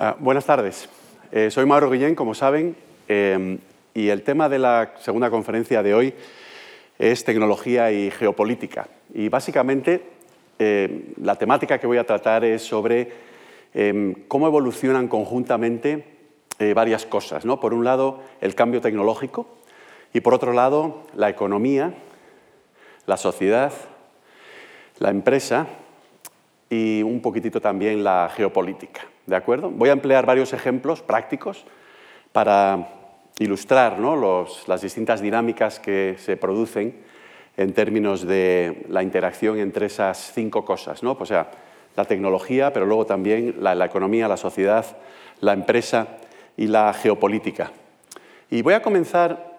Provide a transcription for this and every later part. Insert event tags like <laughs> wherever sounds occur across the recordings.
Ah, buenas tardes. Eh, soy Mauro Guillén, como saben, eh, y el tema de la segunda conferencia de hoy es tecnología y geopolítica. Y básicamente eh, la temática que voy a tratar es sobre cómo evolucionan conjuntamente varias cosas. ¿no? Por un lado, el cambio tecnológico y por otro lado, la economía, la sociedad, la empresa y un poquitito también la geopolítica. ¿De acuerdo? Voy a emplear varios ejemplos prácticos para ilustrar las distintas dinámicas que se producen en términos de la interacción entre esas cinco cosas. ¿no? O sea, la tecnología, pero luego también la, la economía, la sociedad, la empresa y la geopolítica. Y voy a comenzar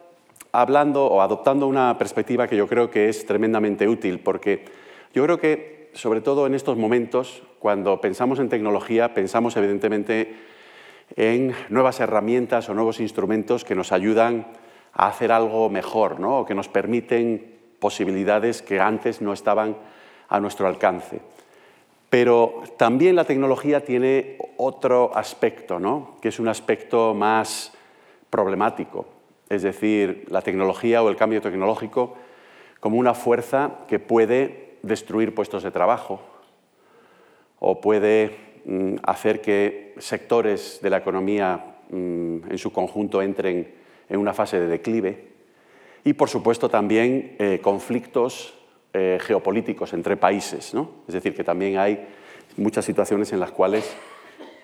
hablando o adoptando una perspectiva que yo creo que es tremendamente útil, porque yo creo que sobre todo en estos momentos, cuando pensamos en tecnología, pensamos evidentemente en nuevas herramientas o nuevos instrumentos que nos ayudan a hacer algo mejor, ¿no? o que nos permiten posibilidades que antes no estaban a nuestro alcance. Pero también la tecnología tiene otro aspecto, ¿no? que es un aspecto más problemático. Es decir, la tecnología o el cambio tecnológico como una fuerza que puede destruir puestos de trabajo o puede mm, hacer que sectores de la economía mm, en su conjunto entren en una fase de declive y, por supuesto, también eh, conflictos eh, geopolíticos entre países. Es decir, que también hay muchas situaciones en las cuales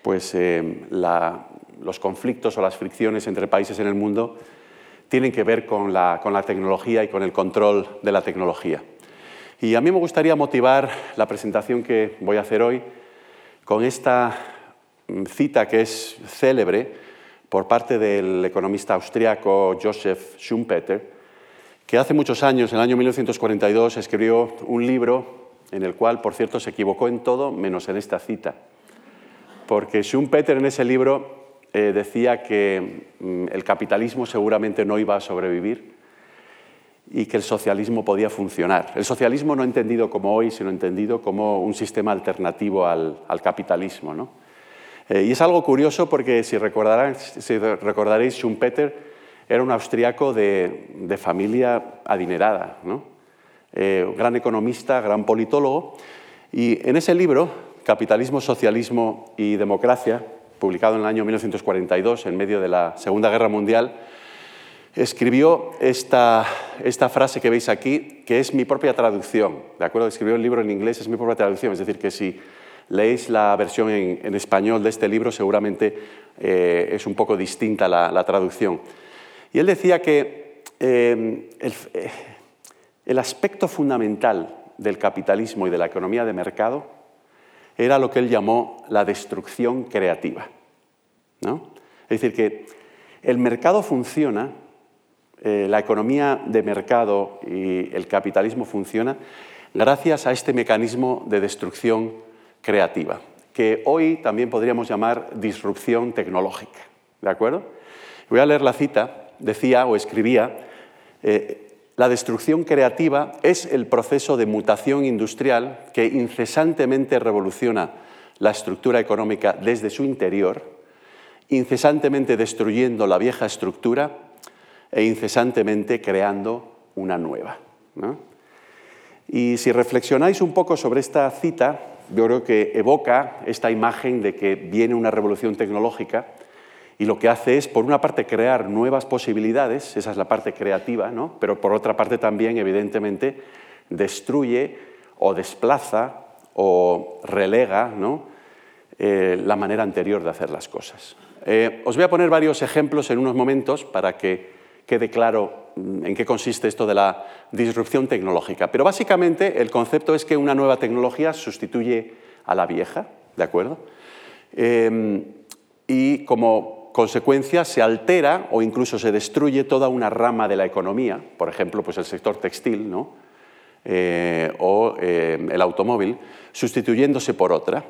pues, eh, los conflictos o las fricciones entre países en el mundo tienen que ver con la tecnología y con el control de la tecnología. Y a mí me gustaría motivar la presentación que voy a hacer hoy con esta mm, cita que es célebre por parte del economista austriaco Joseph Schumpeter, que hace muchos años, en el año 1942, escribió un libro en el cual, por cierto, se equivocó en todo menos en esta cita. Porque Schumpeter en ese libro eh, decía que mm, el capitalismo seguramente no iba a sobrevivir y que el socialismo podía funcionar. El socialismo no entendido como hoy, sino entendido como un sistema alternativo al, capitalismo. ¿no? Eh, y es algo curioso porque si, si recordaréis, Schumpeter era un austriaco de, familia adinerada, ¿no? Eh, gran economista, gran politólogo, y en ese libro, Capitalismo, Socialismo y Democracia, publicado en el año 1942, en medio de la Segunda Guerra Mundial, escribió esta, frase que veis aquí, que es mi propia traducción. ¿De acuerdo? Escribió el libro en inglés, es mi propia traducción. Es decir, que si leéis la versión en, español de este libro, seguramente eh, es un poco distinta la, traducción. Y él decía que eh, el, eh, el aspecto fundamental del capitalismo y de la economía de mercado era lo que él llamó la destrucción creativa. ¿no? Es decir, que el mercado funciona eh, la economía de mercado y el capitalismo funciona gracias a este mecanismo de destrucción creativa, que hoy también podríamos llamar disrupción tecnológica. ¿De acuerdo? Voy a leer la cita. Decía o escribía, eh, la destrucción creativa es el proceso de mutación industrial que incesantemente revoluciona la estructura económica desde su interior, incesantemente destruyendo la vieja estructura e incesantemente creando una nueva. Y si reflexionáis un poco sobre esta cita, yo creo que evoca esta imagen de que viene una revolución tecnológica y lo que hace es, por una parte, crear nuevas posibilidades, esa es la parte creativa, ¿no? pero por otra parte también, evidentemente, destruye o desplaza o relega ¿no? Eh, la manera anterior de hacer las cosas. Eh, os voy a poner varios ejemplos en unos momentos para que quede claro mm, en qué consiste esto de la disrupción tecnológica. Pero básicamente el concepto es que una nueva tecnología sustituye a la vieja, ¿de acuerdo? Em, y como consecuencia se altera o incluso se destruye toda una rama de la economía, por ejemplo, pues el sector textil eh, o em, el automóvil, sustituyéndose por otra.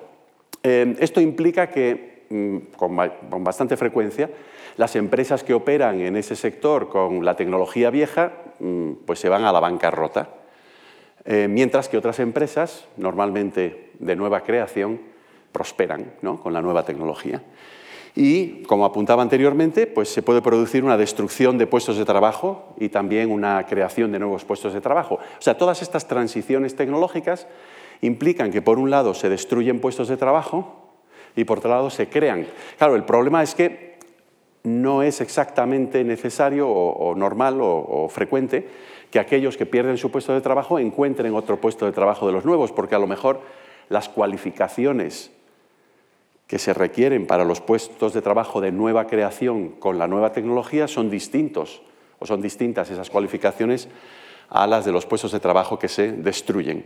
Em, esto implica que, mm, con bastante frecuencia, las empresas que operan en ese sector con la tecnología vieja mm, pues se van a la bancarrota, eh, mientras que otras empresas, normalmente de nueva creación, prosperan con la nueva tecnología. Y, como apuntaba anteriormente, pues se puede producir una destrucción de puestos de trabajo y también una creación de nuevos puestos de trabajo. O sea, todas estas transiciones tecnológicas implican que, por un lado, se destruyen puestos de trabajo y, por otro lado, se crean. Claro, el problema es que no es exactamente necesario o, normal o, frecuente que aquellos que pierden su puesto de trabajo encuentren otro puesto de trabajo de los nuevos, porque a lo mejor las cualificaciones que se requieren para los puestos de trabajo de nueva creación con la nueva tecnología son distintos o son distintas esas cualificaciones a las de los puestos de trabajo que se destruyen.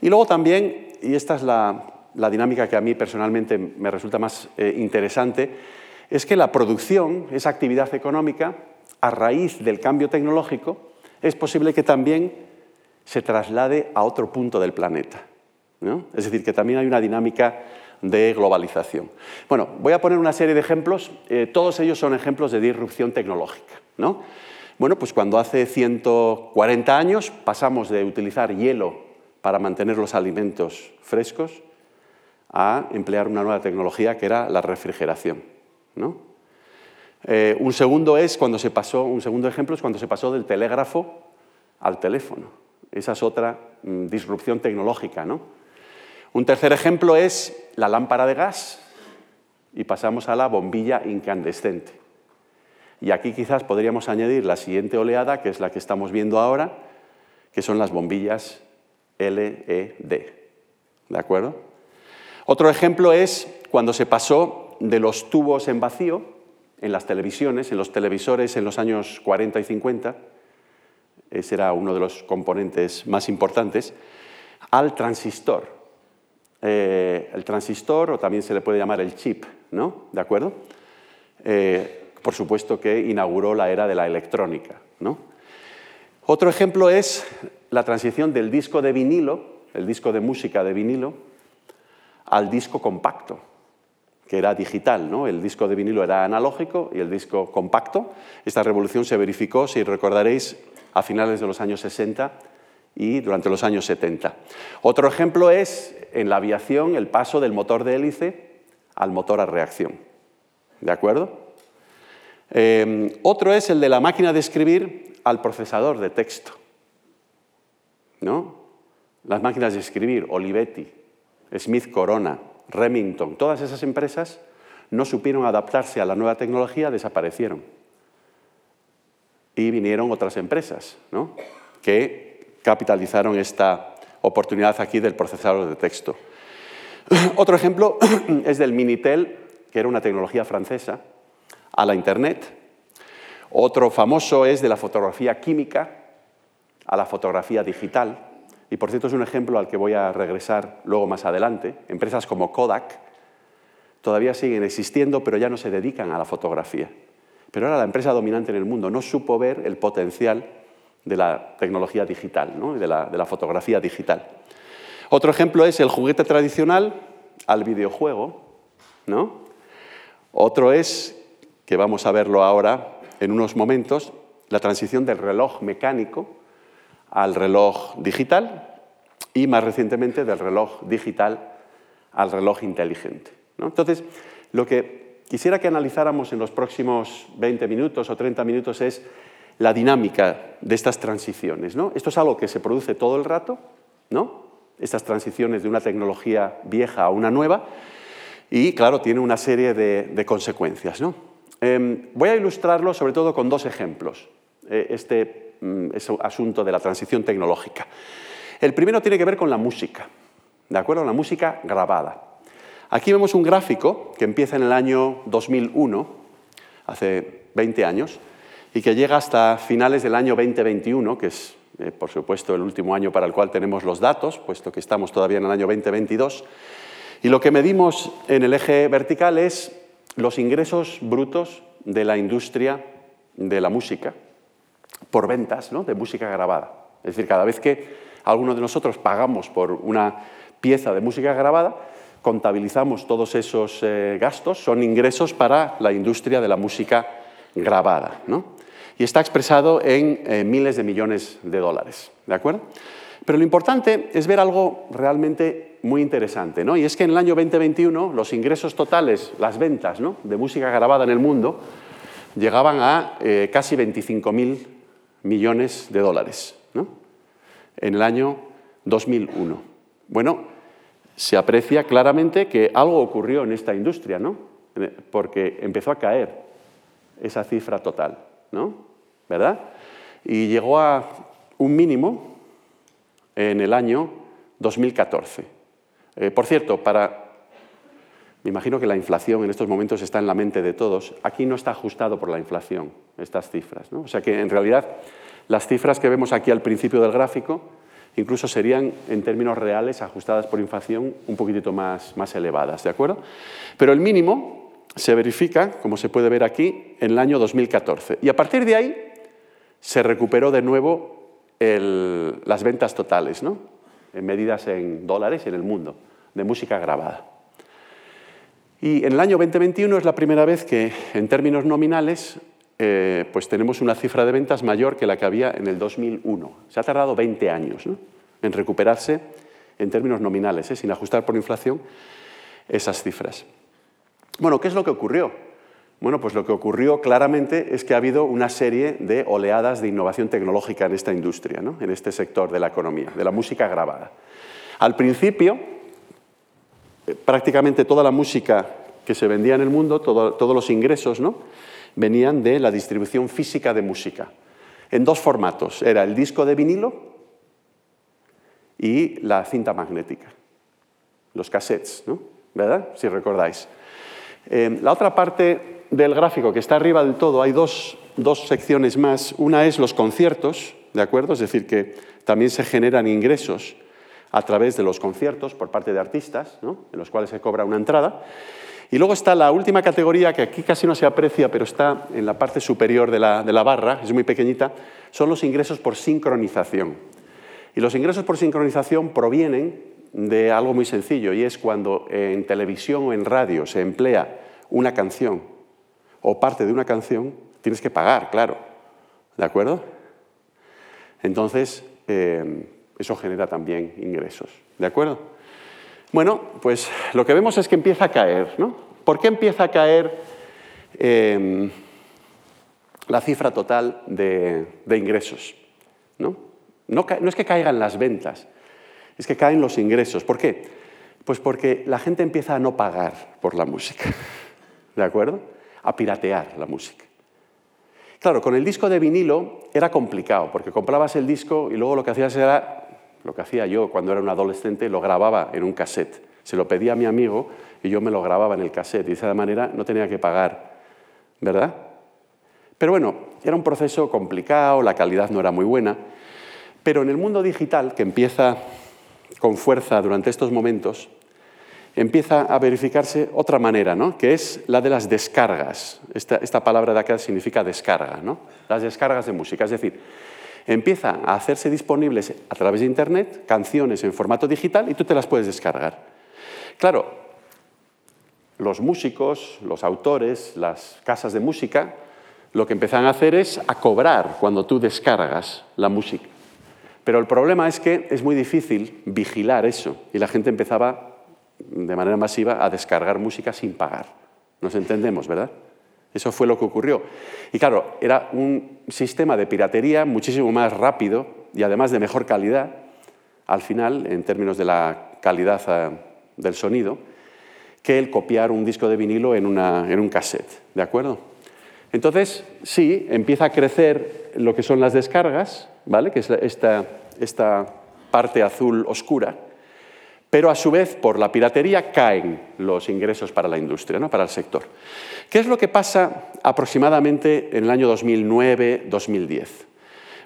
Y luego también, y esta es la, dinámica que a mí personalmente me resulta más eh, interesante, es que la producción, esa actividad económica, a raíz del cambio tecnológico, es posible que también se traslade a otro punto del planeta. Es decir, que también hay una dinámica de globalización. Bueno, voy a poner una serie de ejemplos, eh, todos ellos son ejemplos de disrupción tecnológica. ¿no? Bueno, pues cuando hace 140 años pasamos de utilizar hielo para mantener los alimentos frescos a emplear una nueva tecnología que era la refrigeración. ¿No? Eh, un segundo es cuando se pasó, un segundo ejemplo es cuando se pasó del telégrafo al teléfono. Esa es otra mm, disrupción tecnológica, ¿no? Un tercer ejemplo es la lámpara de gas y pasamos a la bombilla incandescente. Y aquí quizás podríamos añadir la siguiente oleada, que es la que estamos viendo ahora, que son las bombillas LED. ¿De acuerdo? Otro ejemplo es cuando se pasó de los tubos en vacío en las televisiones, en los televisores en los años 40 y 50, ese era uno de los componentes más importantes, al transistor. Eh, el transistor, o también se le puede llamar el chip, ¿no? ¿De acuerdo? Eh, por supuesto que inauguró la era de la electrónica, ¿no? Otro ejemplo es la transición del disco de vinilo, el disco de música de vinilo, al disco compacto, que era digital, ¿no? El disco de vinilo era analógico y el disco compacto. Esta revolución se verificó, si recordaréis, a finales de los años 60 y durante los años 70. Otro ejemplo es en la aviación el paso del motor de hélice al motor a reacción. ¿De acuerdo? Eh, otro es el de la máquina de escribir al procesador de texto. ¿No? Las máquinas de escribir, Olivetti, Smith Corona, Remington, todas esas empresas no supieron adaptarse a la nueva tecnología, desaparecieron. Y vinieron otras empresas, ¿no? que capitalizaron esta oportunidad aquí del procesador de texto. <clears throat> Otro ejemplo <clears throat> es del Minitel, que era una tecnología francesa, a la Internet. Otro famoso es de la fotografía química a la fotografía digital. Y por cierto es un ejemplo al que voy a regresar luego más adelante. Empresas como Kodak todavía siguen existiendo, pero ya no se dedican a la fotografía. Pero era la empresa dominante en el mundo. No supo ver el potencial de la tecnología digital, de, la, fotografía digital. Otro ejemplo es el juguete tradicional al videojuego. ¿no? Otro es, que vamos a verlo ahora en unos momentos, la transición del reloj mecánico al reloj digital y más recientemente del reloj digital al reloj inteligente. Entonces, lo que quisiera que analizáramos en los próximos 20 minutos o 30 minutos es la dinámica de estas transiciones. ¿no? Esto es algo que se produce todo el rato, ¿no? estas transiciones de una tecnología vieja a una nueva, y claro, tiene una serie de, consecuencias. ¿no? Em, voy a ilustrarlo sobre todo con dos ejemplos, eh, este mm, asunto de la transición tecnológica. El primero tiene que ver con la música, ¿de acuerdo? La música grabada. Aquí vemos un gráfico que empieza en el año 2001, hace 20 años, y que llega hasta finales del año 2021, que es, eh, por supuesto, el último año para el cual tenemos los datos, puesto que estamos todavía en el año 2022. Y lo que medimos en el eje vertical es los ingresos brutos de la industria de la música por ventas de música grabada. Es decir, cada vez que alguno de nosotros pagamos por una pieza de música grabada, contabilizamos todos esos eh, gastos, son ingresos para la industria de la música grabada. ¿no? y está expresado en eh, miles de millones de dólares. ¿De acuerdo? Pero lo importante es ver algo realmente muy interesante, ¿no? Y es que en el año 2021 los ingresos totales, las ventas ¿no? de música grabada en el mundo, llegaban a eh, casi 25.000 millones de dólares, ¿no? En el año 2001. Bueno, se aprecia claramente que algo ocurrió en esta industria, ¿no? Porque empezó a caer esa cifra total, ¿no? ¿Verdad? Y llegó a un mínimo en el año 2014. Eh, por cierto, para me imagino que la inflación en estos momentos está en la mente de todos. Aquí no está ajustado por la inflación, estas cifras. ¿no? O sea que en realidad las cifras que vemos aquí al principio del gráfico incluso serían en términos reales ajustadas por inflación un poquitito más, más elevadas. ¿de acuerdo? Pero el mínimo se verifica, como se puede ver aquí, en el año 2014. Y a partir de ahí se recuperó de nuevo las ventas totales, ¿no? en medidas en dólares en el mundo, de música grabada. Y en el año 2021 es la primera vez que, en términos nominales, eh, pues tenemos una cifra de ventas mayor que la que había en el 2001. Se ha tardado 20 años en recuperarse en términos nominales, ¿eh? sin ajustar por inflación esas cifras. Bueno, ¿qué es lo que ocurrió? Bueno, pues lo que ocurrió claramente es que ha habido una serie de oleadas de innovación tecnológica en esta industria, en este sector de la economía, de la música grabada. Al principio, eh, prácticamente toda la música que se vendía en el mundo, todos los ingresos, ¿no? Venían de la distribución física de música, en dos formatos. Era el disco de vinilo y la cinta magnética, los cassettes, ¿no? ¿verdad? Si recordáis. Eh, la otra parte del gráfico que está arriba del todo, hay dos, dos secciones más. Una es los conciertos, ¿de acuerdo? Es decir, que también se generan ingresos a través de los conciertos por parte de artistas, ¿no? en los cuales se cobra una entrada. Y luego está la última categoría, que aquí casi no se aprecia, pero está en la parte superior de la, barra, es muy pequeñita, son los ingresos por sincronización. Y los ingresos por sincronización provienen de algo muy sencillo, y es cuando en televisión o en radio se emplea una canción o parte de una canción, tienes que pagar, claro. ¿De acuerdo? Entonces, eh, eso genera también ingresos. ¿De acuerdo? Bueno, pues lo que vemos es que empieza a caer. ¿no? ¿Por qué empieza a caer em, la cifra total de, ingresos? ¿no? No, es que caigan las ventas, es que caen los ingresos. ¿Por qué? Pues porque la gente empieza a no pagar por la música, <laughs> ¿de acuerdo? A piratear la música. Claro, con el disco de vinilo era complicado, porque comprabas el disco y luego lo que hacías era lo que hacía yo cuando era un adolescente, lo grababa en un cassette. Se lo pedía a mi amigo y yo me lo grababa en el cassette. Y de esa manera no tenía que pagar, ¿verdad? Pero bueno, era un proceso complicado, la calidad no era muy buena. Pero en el mundo digital, que empieza con fuerza durante estos momentos, empieza a verificarse otra manera, ¿no? que es la de las descargas. Esta, palabra de acá significa descarga, ¿no? las descargas de música. Es decir, empieza a hacerse disponibles a través de Internet canciones en formato digital y tú te las puedes descargar. Claro, los músicos, los autores, las casas de música, lo que empiezan a hacer es a cobrar cuando tú descargas la música. Pero el problema es que es muy difícil vigilar eso y la gente empezaba de manera masiva a descargar música sin pagar. Nos entendemos, ¿verdad? Eso fue lo que ocurrió. Y claro, era un sistema de piratería muchísimo más rápido y además de mejor calidad, al final, en términos de la calidad eh, del sonido, que el copiar un disco de vinilo en, un cassette. ¿De acuerdo? Entonces, sí, empieza a crecer lo que son las descargas, ¿vale? que es esta, esta parte azul oscura, pero a su vez, por la piratería, caen los ingresos para la industria, ¿no? para el sector. ¿Qué es lo que pasa aproximadamente en el año 2009-2010?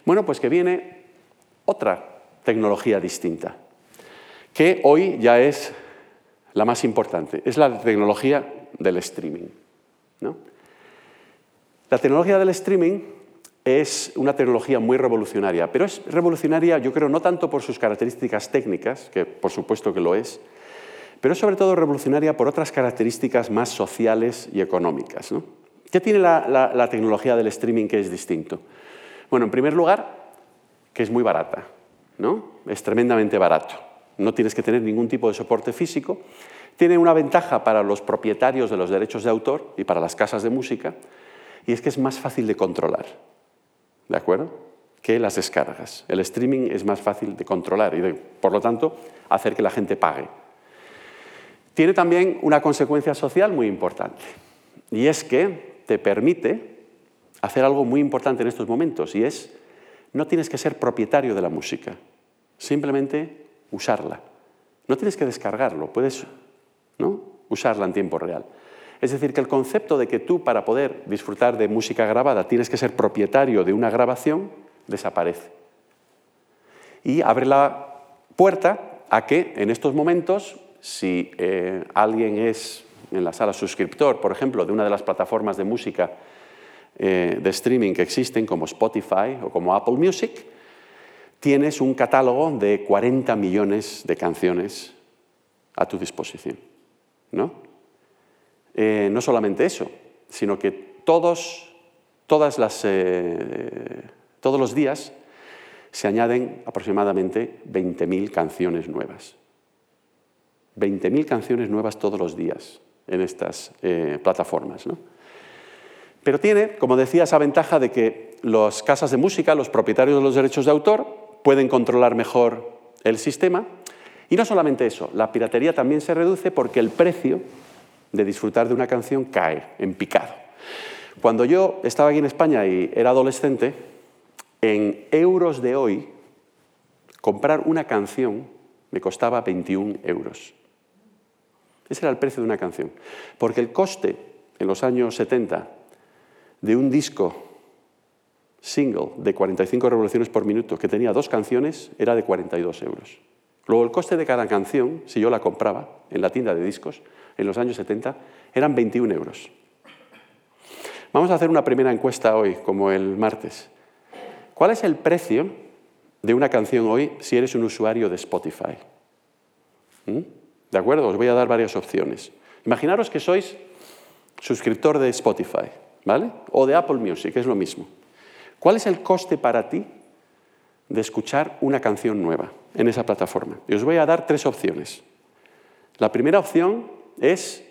Bueno, pues que viene otra tecnología distinta, que hoy ya es la más importante, es la tecnología del streaming. La tecnología del streaming es una tecnología muy revolucionaria, pero es revolucionaria yo creo no tanto por sus características técnicas, que por supuesto que lo es, pero es sobre todo revolucionaria por otras características más sociales y económicas. ¿Qué tiene la, tecnología del streaming que es distinto? Bueno, en primer lugar, que es muy barata, ¿no? es tremendamente barato. no tienes que tener ningún tipo de soporte físico. Tiene una ventaja para los propietarios de los derechos de autor y para las casas de música, y es que es más fácil de controlar, ¿de acuerdo? Que las descargas. El streaming es más fácil de controlar y, por lo tanto, hacer que la gente pague. Tiene también una consecuencia social muy importante, y es que te permite hacer algo muy importante en estos momentos, y es, no tienes que ser propietario de la música, simplemente usarla. No tienes que descargarlo, puedes ¿no? usarla en tiempo real. Es decir, que el concepto de que tú para poder disfrutar de música grabada tienes que ser propietario de una grabación desaparece. Y abre la puerta a que en estos momentos, si eh, alguien es en la sala suscriptor, por ejemplo, de una de las plataformas de música eh, de streaming que existen, como Spotify o como Apple Music, tienes un catálogo de 40 millones de canciones a tu disposición. ¿no? Eh, no solamente eso, sino que todos, todas las, eh, todos los días se añaden aproximadamente 20.000 canciones nuevas. 20.000 canciones nuevas todos los días en estas eh, plataformas. ¿no? Pero tiene, como decía, esa ventaja de que las casas de música, los propietarios de los derechos de autor, pueden controlar mejor el sistema. Y no solamente eso, la piratería también se reduce porque el precio de disfrutar de una canción cae en picado. Cuando yo estaba aquí en España y era adolescente, en euros de hoy, comprar una canción me costaba 21 euros. Ese era el precio de una canción. Porque el coste en los años 70 de un disco single de 45 revoluciones por minuto que tenía dos canciones era de 42 euros. Luego el coste de cada canción, si yo la compraba en la tienda de discos, en los años 70 eran 21 euros. Vamos a hacer una primera encuesta hoy, como el martes. ¿Cuál es el precio de una canción hoy si eres un usuario de Spotify? ¿Mm? ¿De acuerdo? Os voy a dar varias opciones. Imaginaros que sois suscriptor de Spotify, ¿vale? O de Apple Music, es lo mismo. ¿Cuál es el coste para ti de escuchar una canción nueva en esa plataforma? Y os voy a dar tres opciones. La primera opción es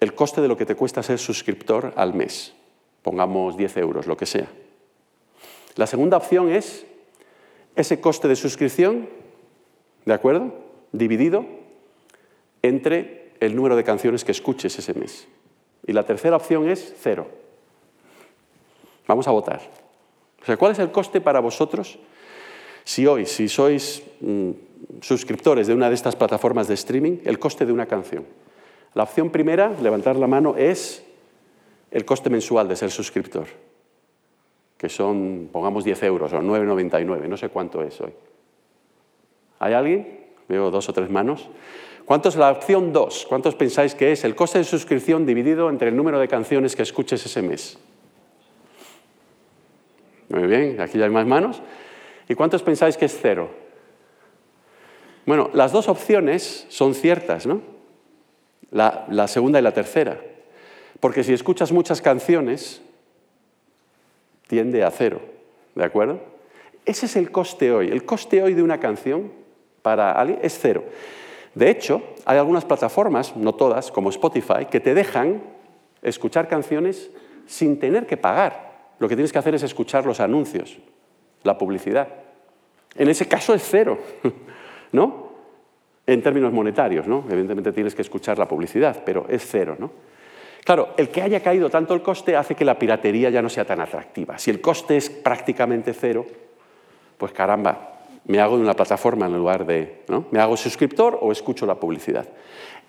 el coste de lo que te cuesta ser suscriptor al mes. Pongamos 10 euros, lo que sea. La segunda opción es ese coste de suscripción, ¿de acuerdo? Dividido entre el número de canciones que escuches ese mes. Y la tercera opción es cero. Vamos a votar. O sea, ¿cuál es el coste para vosotros si hoy, si sois mm, suscriptores de una de estas plataformas de streaming, el coste de una canción. La opción primera, levantar la mano, es el coste mensual de ser suscriptor, que son, pongamos, 10 euros o 9,99, no sé cuánto es hoy. ¿Hay alguien? Veo dos o tres manos. ¿Cuánto es la opción 2? ¿Cuántos pensáis que es el coste de suscripción dividido entre el número de canciones que escuches ese mes? Muy bien, aquí ya hay más manos. ¿Y cuántos pensáis que es cero? Bueno, las dos opciones son ciertas, ¿no? La, segunda y la tercera. Porque si escuchas muchas canciones, tiende a cero, ¿de acuerdo? Ese es el coste hoy. El coste hoy de una canción para alguien es cero. De hecho, hay algunas plataformas, no todas, como Spotify, que te dejan escuchar canciones sin tener que pagar. Lo que tienes que hacer es escuchar los anuncios, la publicidad. En ese caso es cero. <laughs> ¿no? En términos monetarios, ¿no? Evidentemente tienes que escuchar la publicidad, pero es cero, ¿no? Claro, el que haya caído tanto el coste hace que la piratería ya no sea tan atractiva. Si el coste es prácticamente cero, pues caramba, me hago de una plataforma en lugar de, ¿no? Me hago suscriptor o escucho la publicidad.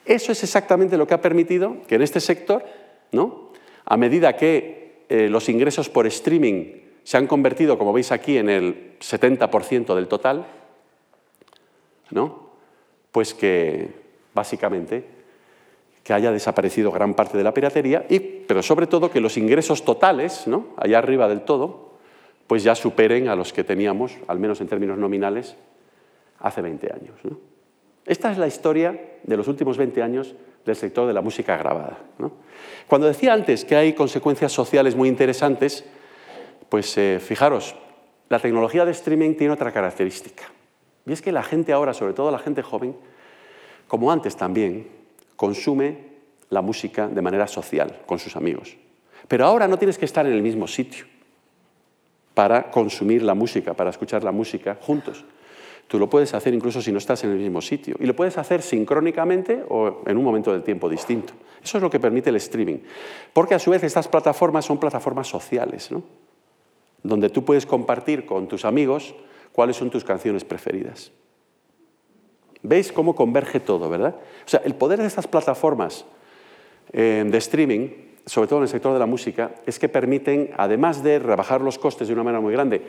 Eso es exactamente lo que ha permitido que en este sector, ¿no? A medida que eh, los ingresos por streaming se han convertido, como veis aquí, en el 70% del total, ¿no? Pues que básicamente que haya desaparecido gran parte de la piratería, y, pero sobre todo que los ingresos totales, ¿no? allá arriba del todo, pues ya superen a los que teníamos, al menos en términos nominales, hace 20 años. Esta es la historia de los últimos 20 años del sector de la música grabada. Cuando decía antes que hay consecuencias sociales muy interesantes, pues eh, fijaros, la tecnología de streaming tiene otra característica Y es que la gente ahora, sobre todo la gente joven, como antes también, consume la música de manera social, con sus amigos. Pero ahora no tienes que estar en el mismo sitio para consumir la música, para escuchar la música juntos. Tú lo puedes hacer incluso si no estás en el mismo sitio. Y lo puedes hacer sincrónicamente o en un momento del tiempo distinto. Eso es lo que permite el streaming. Porque a su vez estas plataformas son plataformas sociales, ¿no? donde tú puedes compartir con tus amigos cuáles son tus canciones preferidas. ¿Veis cómo converge todo, verdad? O sea, el poder de estas plataformas eh, de streaming, sobre todo en el sector de la música, es que permiten, además de rebajar los costes de una manera muy grande,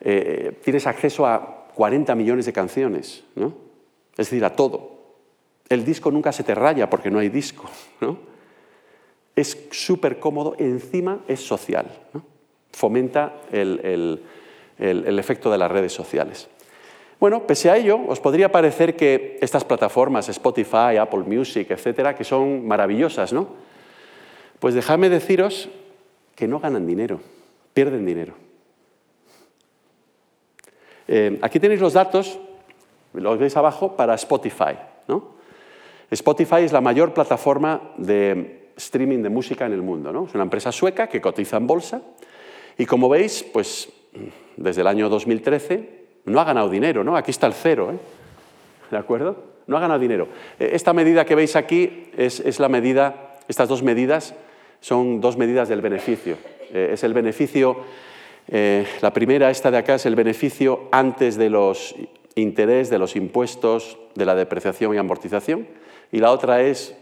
eh, tienes acceso a 40 millones de canciones, ¿no? Es decir, a todo. El disco nunca se te raya porque no hay disco, ¿no? Es súper cómodo, encima es social, fomenta el, el efecto de las redes sociales. Bueno, pese a ello, os podría parecer que estas plataformas, Spotify, Apple Music, etcétera, que son maravillosas, ¿no? Pues dejadme deciros que no ganan dinero, pierden dinero. Eh, aquí tenéis los datos, los veis abajo, para Spotify. Spotify es la mayor plataforma de streaming de música en el mundo. ¿no? Es una empresa sueca que cotiza en bolsa y como veis, pues desde el año 2013 no ha ganado dinero. ¿no? Aquí está el cero. ¿eh? ¿De acuerdo? No ha ganado dinero. Eh, esta medida que veis aquí es, la medida, estas dos medidas son dos medidas del beneficio. es el beneficio eh, la primera, esta de acá, es el beneficio antes de los intereses, de los impuestos, de la depreciación y amortización. Y la otra es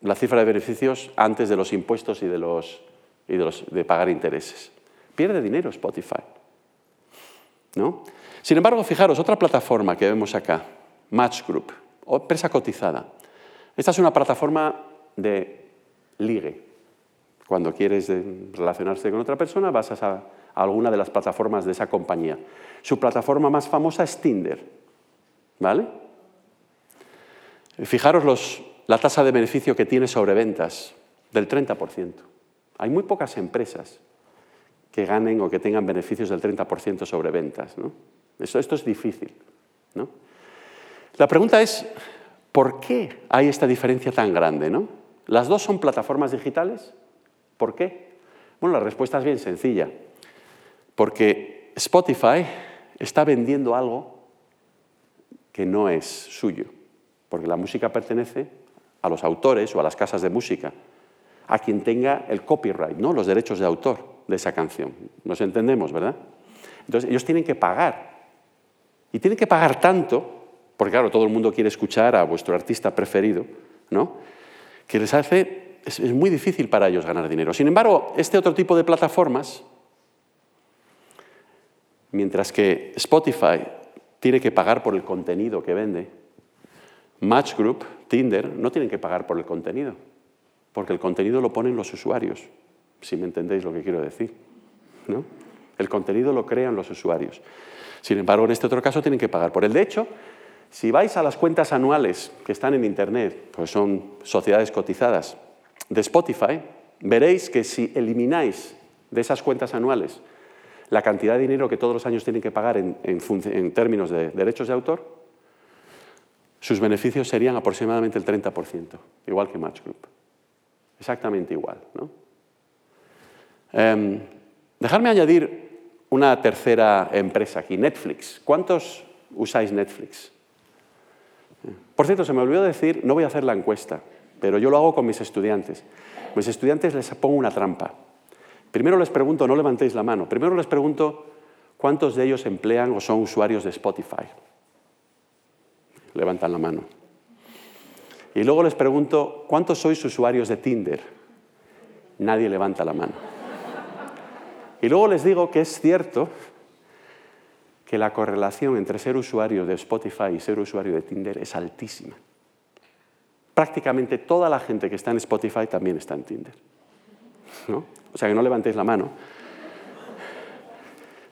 la cifra de beneficios antes de los impuestos y de, de pagar intereses. Pierde dinero Spotify. ¿no? Sin embargo, fijaros, otra plataforma que vemos acá, Match Group, empresa cotizada. Esta es una plataforma de ligue. Cuando quieres relacionarse con otra persona, vas a alguna de las plataformas de esa compañía. Su plataforma más famosa es Tinder. ¿Vale? Fijaros la tasa de beneficio que tiene sobre ventas, del 30%. Hay muy pocas empresas que ganen o que tengan beneficios del 30% sobre ventas. Esto, es difícil. La pregunta es, ¿por qué hay esta diferencia tan grande? ¿no? ¿Las dos son plataformas digitales? ¿Por qué? Bueno, la respuesta es bien sencilla. Porque Spotify está vendiendo algo que no es suyo, porque la música pertenece a los autores o a las casas de música, a quien tenga el copyright, ¿no? los derechos de autor de esa canción. Nos entendemos, ¿verdad? Entonces ellos tienen que pagar. Y tienen que pagar tanto, porque claro, todo el mundo quiere escuchar a vuestro artista preferido, ¿no? que les hace, es muy difícil para ellos ganar dinero. Sin embargo, este otro tipo de plataformas Mientras que Spotify tiene que pagar por el contenido que vende, Match Group, Tinder, no tienen que pagar por el contenido, porque el contenido lo ponen los usuarios, si me entendéis lo que quiero decir. ¿no? El contenido lo crean los usuarios. Sin embargo, en este otro caso tienen que pagar por él. De hecho, si vais a las cuentas anuales que están en Internet, pues son sociedades cotizadas de Spotify, veréis que si elimináis de esas cuentas anuales la cantidad de dinero que todos los años tienen que pagar en, términos de derechos de autor, sus beneficios serían aproximadamente el 30%, igual que Match Group. Exactamente igual. ¿no? Em, dejarme añadir una tercera empresa aquí, Netflix. ¿Cuántos usáis Netflix? Por cierto, se me olvidó decir, no voy a hacer la encuesta, pero yo lo hago con mis estudiantes. Mis estudiantes les pongo una trampa. Primero les pregunto, no levantéis la mano, primero les pregunto cuántos de ellos emplean o son usuarios de Spotify. Levantan la mano. Y luego les pregunto, ¿cuántos sois usuarios de Tinder? Nadie levanta la mano. Y luego les digo que es cierto que la correlación entre ser usuario de Spotify y ser usuario de Tinder es altísima. Prácticamente toda la gente que está en Spotify también está en Tinder. ¿No? O sea que no levantéis la mano.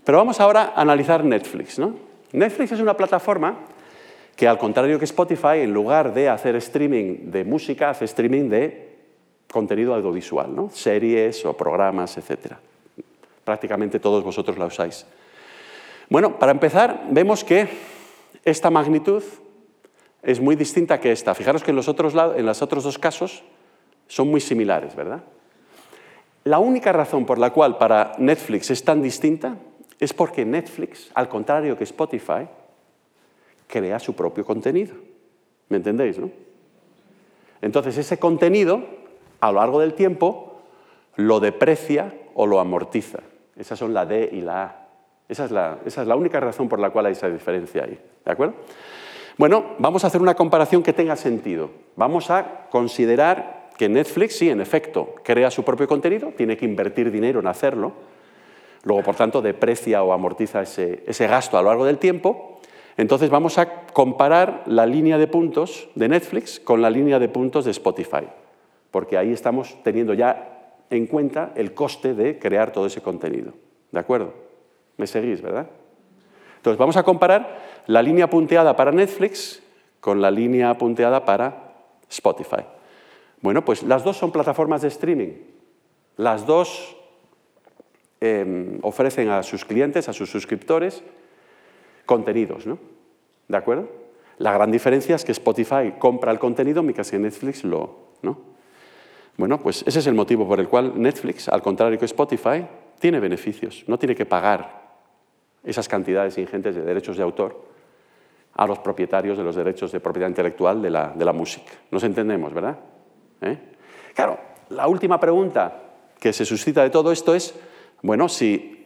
Pero vamos ahora a analizar Netflix. ¿no? Netflix es una plataforma que, al contrario que Spotify, en lugar de hacer streaming de música, hace streaming de contenido audiovisual, ¿no? series o programas, etc. Prácticamente todos vosotros la usáis. Bueno, para empezar, vemos que esta magnitud es muy distinta que esta. Fijaros que en los otros, en los otros dos casos son muy similares, ¿verdad? La única razón por la cual para Netflix es tan distinta es porque Netflix, al contrario que Spotify, crea su propio contenido. ¿Me entendéis, no? Entonces ese contenido, a lo largo del tiempo, lo deprecia o lo amortiza. Esas son la D y la A. Esa es la, única razón por la cual hay esa diferencia ahí. ¿De acuerdo? Bueno, vamos a hacer una comparación que tenga sentido. Vamos a considerar que Netflix, sí, en efecto, crea su propio contenido, tiene que invertir dinero en hacerlo, luego, por tanto, deprecia o amortiza ese, ese gasto a lo largo del tiempo. Entonces vamos a comparar la línea de puntos de Netflix con la línea de puntos de Spotify, porque ahí estamos teniendo ya en cuenta el coste de crear todo ese contenido. ¿De acuerdo? ¿Me seguís, verdad? Entonces vamos a comparar la línea punteada para Netflix con la línea punteada para Spotify. Bueno, pues las dos son plataformas de streaming. Las dos em, ofrecen a sus clientes, a sus suscriptores, contenidos, ¿no? ¿De acuerdo? La gran diferencia es que Spotify compra el contenido mientras que Netflix lo... ¿no? Bueno, pues ese es el motivo por el cual Netflix, al contrario que Spotify, tiene beneficios, no tiene que pagar esas cantidades ingentes de derechos de autor a los propietarios de los derechos de propiedad intelectual de la, música. Nos entendemos, ¿verdad? ¿Eh? Claro, la última pregunta que se suscita de todo esto es, bueno, si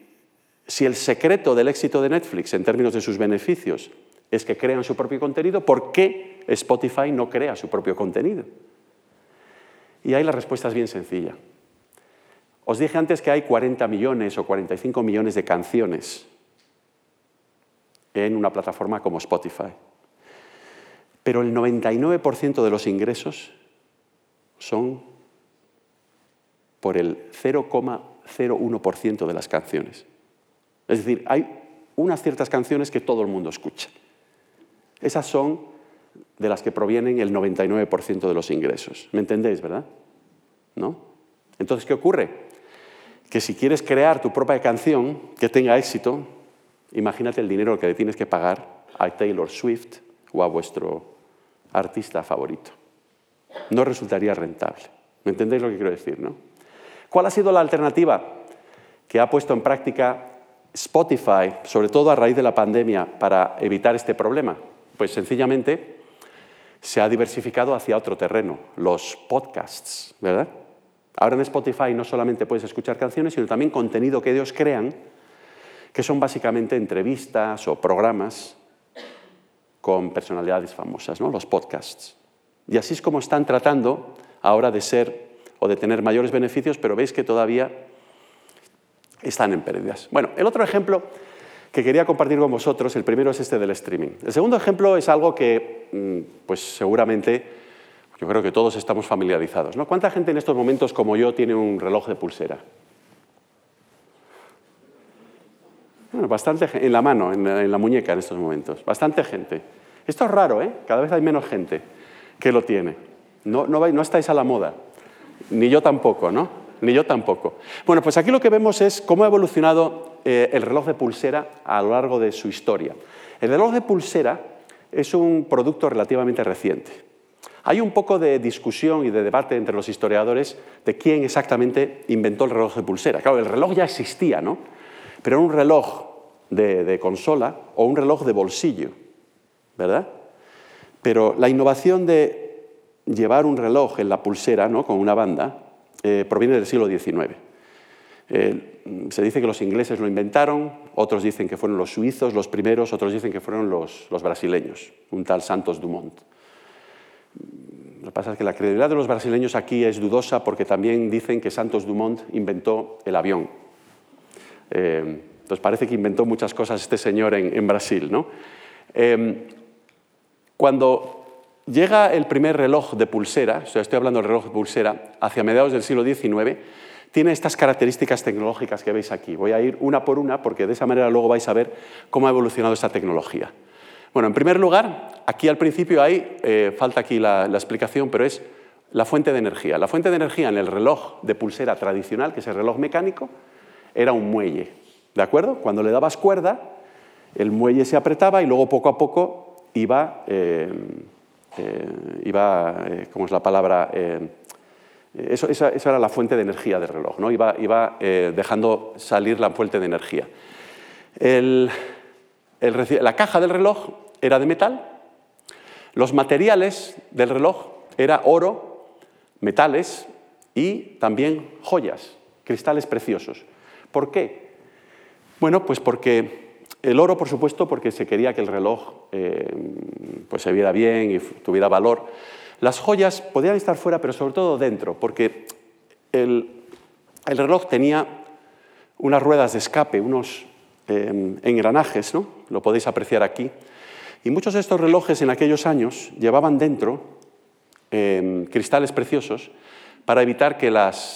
si el secreto del éxito de Netflix en términos de sus beneficios es que crean su propio contenido, ¿por qué Spotify no crea su propio contenido? Y ahí la respuesta es bien sencilla. Os dije antes que hay 40 millones o 45 millones de canciones en una plataforma como Spotify. Pero el 99% de los ingresos son por el 0,01% de las canciones. Es decir, hay unas ciertas canciones que todo el mundo escucha. Esas son de las que provienen el 99% de los ingresos. ¿Me entendéis, verdad? ¿No? Entonces, ¿qué ocurre? Que si quieres crear tu propia canción que tenga éxito, imagínate el dinero que le tienes que pagar a Taylor Swift o a vuestro artista favorito. No resultaría rentable. ¿Me entendéis lo que quiero decir, no? ¿Cuál ha sido la alternativa que ha puesto en práctica Spotify, sobre todo a raíz de la pandemia, para evitar este problema? Pues sencillamente se ha diversificado hacia otro terreno, los podcasts, ¿verdad? Ahora en Spotify no solamente puedes escuchar canciones, sino también contenido que ellos crean, que son básicamente entrevistas o programas con personalidades famosas, ¿no? los podcasts. Y así es como están tratando ahora de ser o de tener mayores beneficios, pero veis que todavía están en pérdidas. Bueno, el otro ejemplo que quería compartir con vosotros, el primero es este del streaming. El segundo ejemplo es algo que, mm, pues seguramente, yo creo que todos estamos familiarizados. ¿no? ¿Cuánta gente en estos momentos como yo tiene un reloj de pulsera? Bueno, bastante en la mano, en la, muñeca en estos momentos. Bastante gente. Esto es raro, ¿eh? Cada vez hay menos gente que lo tiene. No, no, no estáis a la moda. Ni yo tampoco, ¿no? ni yo tampoco. Bueno, pues aquí lo que vemos es cómo ha evolucionado eh, el reloj de pulsera a lo largo de su historia. El reloj de pulsera es un producto relativamente reciente. Hay un poco de discusión y de debate entre los historiadores de quién exactamente inventó el reloj de pulsera. Claro, el reloj ya existía, ¿no? Pero era un reloj de, consola o un reloj de bolsillo, ¿verdad? Pero la innovación de llevar un reloj en la pulsera, ¿no? Con una banda, eh, proviene del siglo XIX. Eh, se dice que los ingleses lo inventaron, otros dicen que fueron los suizos los primeros, otros dicen que fueron los, brasileños, un tal Santos Dumont. Lo que pasa es que la credibilidad de los brasileños aquí es dudosa porque también dicen que Santos Dumont inventó el avión. Eh, entonces parece que inventó muchas cosas este señor en, Brasil. ¿no? cuando Llega el primer reloj de pulsera, estoy hablando del reloj de pulsera, hacia mediados del siglo XIX, tiene estas características tecnológicas que veis aquí. Voy a ir una por una porque de esa manera luego vais a ver cómo ha evolucionado esta tecnología. Bueno, en primer lugar, aquí al principio hay, eh, falta aquí la, explicación, pero es la fuente de energía. La fuente de energía en el reloj de pulsera tradicional, que es el reloj mecánico, era un muelle. ¿De acuerdo? Cuando le dabas cuerda, el muelle se apretaba y luego poco a poco iba, eh, eh, iba ¿cómo es la palabra? Esa, era la fuente de energía del reloj, ¿no? iba, iba dejando salir la fuente de energía. la caja del reloj era de metal, los materiales del reloj era oro, metales y también joyas, cristales preciosos. ¿Por qué? Bueno, pues porque el oro, por supuesto, porque se quería que el reloj eh, pues se viera bien y tuviera valor. Las joyas podían estar fuera, pero sobre todo dentro, porque el, reloj tenía unas ruedas de escape, unos eh, engranajes, ¿no? lo podéis apreciar aquí, y muchos de estos relojes en aquellos años llevaban dentro em, cristales preciosos para evitar que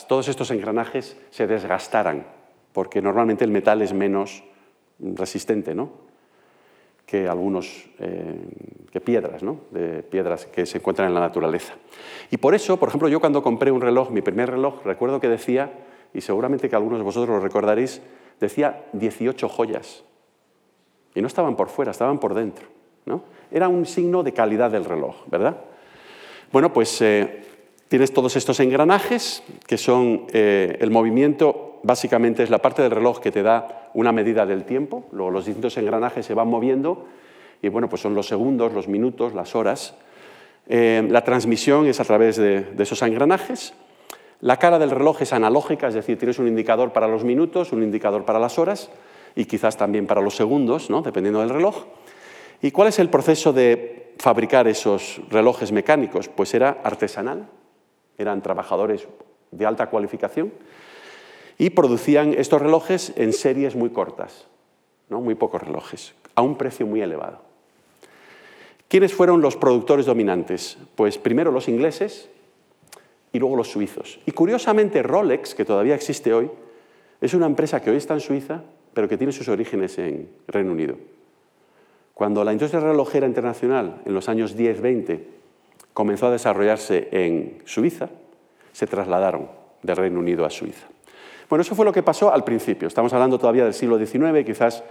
todos estos engranajes se desgastaran, porque normalmente el metal es menos resistente que algunos eh, que piedras, ¿no? de piedras que se encuentran en la naturaleza. Y por eso, por ejemplo, yo cuando compré un reloj, mi primer reloj, recuerdo que decía, y seguramente que algunos de vosotros lo recordaréis, decía 18 joyas. Y no estaban por fuera, estaban por dentro. Era un signo de calidad del reloj, ¿verdad? Bueno, pues eh, tienes todos estos engranajes, que son eh, el movimiento, básicamente es la parte del reloj que te da una medida del tiempo, luego los distintos engranajes se van moviendo, y bueno, pues son los segundos, los minutos, las horas. Eh, la transmisión es a través de, de esos engranajes. La cara del reloj es analógica, es decir, tienes un indicador para los minutos, un indicador para las horas y quizás también para los segundos, ¿no? dependiendo del reloj. ¿Y cuál es el proceso de fabricar esos relojes mecánicos? Pues era artesanal, eran trabajadores de alta cualificación y producían estos relojes en series muy cortas, ¿no? muy pocos relojes, a un precio muy elevado. ¿Quiénes fueron los productores dominantes? Pues primero los ingleses y luego los suizos. Y curiosamente Rolex, que todavía existe hoy, es una empresa que hoy está en Suiza, pero que tiene sus orígenes en Reino Unido. Cuando la industria relojera internacional en los años 10-20 comenzó a desarrollarse en Suiza, se trasladaron del Reino Unido a Suiza. Bueno, eso fue lo que pasó al principio. Estamos hablando todavía del siglo XIX, quizás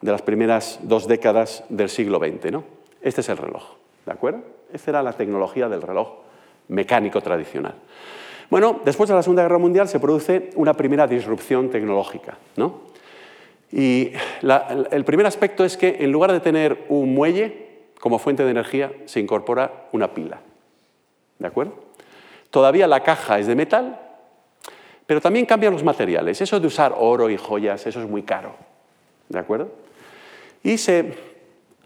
de las primeras dos décadas del siglo XX. Este es el reloj, ¿de acuerdo? Esta era la tecnología del reloj mecánico tradicional. Bueno, después de la Segunda Guerra Mundial se produce una primera disrupción tecnológica. ¿no? Y el primer aspecto es que en lugar de tener un muelle como fuente de energía, se incorpora una pila. ¿De acuerdo? Todavía la caja es de metal, pero también cambian los materiales. Eso de usar oro y joyas, eso es muy caro. ¿De acuerdo? Y se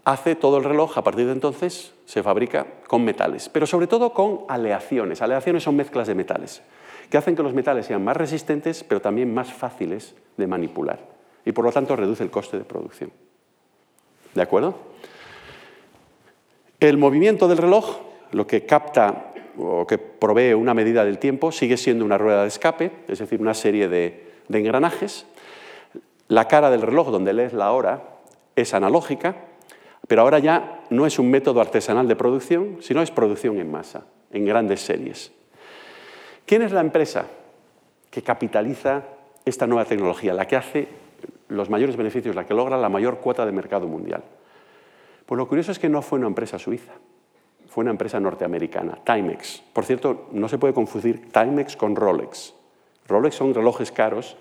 hace todo el reloj, a partir de entonces se fabrica con metales, pero sobre todo con aleaciones. Aleaciones son mezclas de metales, que hacen que los metales sean más resistentes, pero también más fáciles de manipular y por lo tanto reduce el coste de producción. ¿De acuerdo? El movimiento del reloj, lo que capta o que provee una medida del tiempo, sigue siendo una rueda de escape, es decir, una serie de, engranajes. La cara del reloj, donde lees la hora, es analógica, pero ahora ya no es un método artesanal de producción, sino es producción en masa, en grandes series. ¿Quién es la empresa que capitaliza esta nueva tecnología, la que hace los mayores beneficios, la que logra la mayor cuota de mercado mundial. Pues lo curioso es que no fue una empresa suiza, fue una empresa norteamericana, Timex. Por cierto, no se puede confundir Timex con Rolex. Rolex son relojes caros,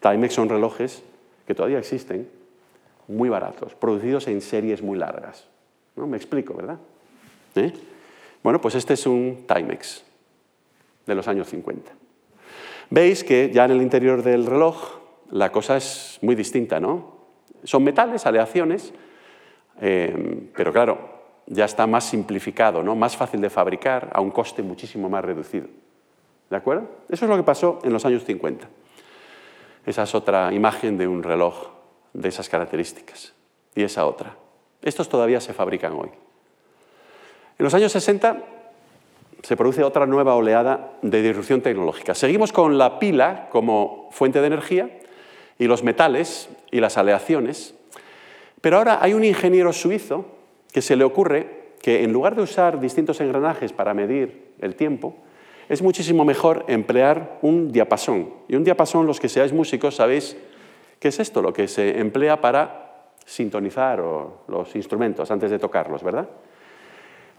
Timex son relojes que todavía existen, muy baratos, producidos en series muy largas. ¿No? Me explico, ¿verdad? ¿Eh? Bueno, pues este es un Timex de los años 50. Veis que ya en el interior del reloj la cosa es muy distinta, ¿no? Son metales, aleaciones, eh, pero claro, ya está más simplificado, ¿no? más fácil de fabricar a un coste muchísimo más reducido. ¿De acuerdo? Eso es lo que pasó en los años 50. Esa es otra imagen de un reloj de esas características. Y esa otra. Estos todavía se fabrican hoy. En los años 60 se produce otra nueva oleada de disrupción tecnológica. Seguimos con la pila como fuente de energía, y los metales y las aleaciones. Pero ahora hay un ingeniero suizo que se le ocurre que en lugar de usar distintos engranajes para medir el tiempo, es muchísimo mejor emplear un diapasón. Y un diapasón, los que seáis músicos, sabéis qué es esto, lo que se emplea para sintonizar los instrumentos antes de tocarlos, ¿verdad?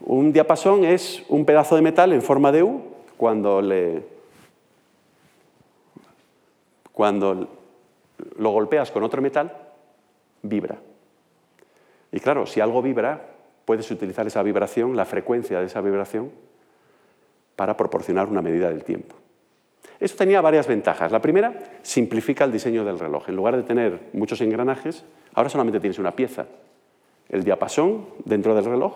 Un diapasón es un pedazo de metal en forma de U cuando lo golpeas con otro metal, vibra. Y claro, si algo vibra, puedes utilizar esa vibración, la frecuencia de esa vibración, para proporcionar una medida del tiempo. Esto tenía varias ventajas. La primera, simplifica el diseño del reloj. En lugar de tener muchos engranajes, ahora solamente tienes una pieza, el diapasón dentro del reloj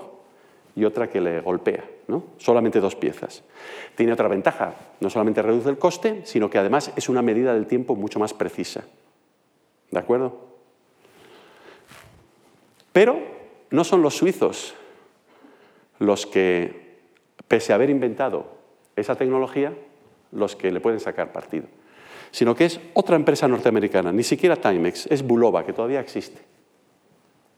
y otra que le golpea. ¿no? Solamente dos piezas. Tiene otra ventaja, no solamente reduce el coste, sino que además es una medida del tiempo mucho más precisa. ¿De acuerdo? Pero no son los suizos los que, pese a haber inventado esa tecnología, los que le pueden sacar partido, sino que es otra empresa norteamericana, ni siquiera Timex, es Bulova, que todavía existe,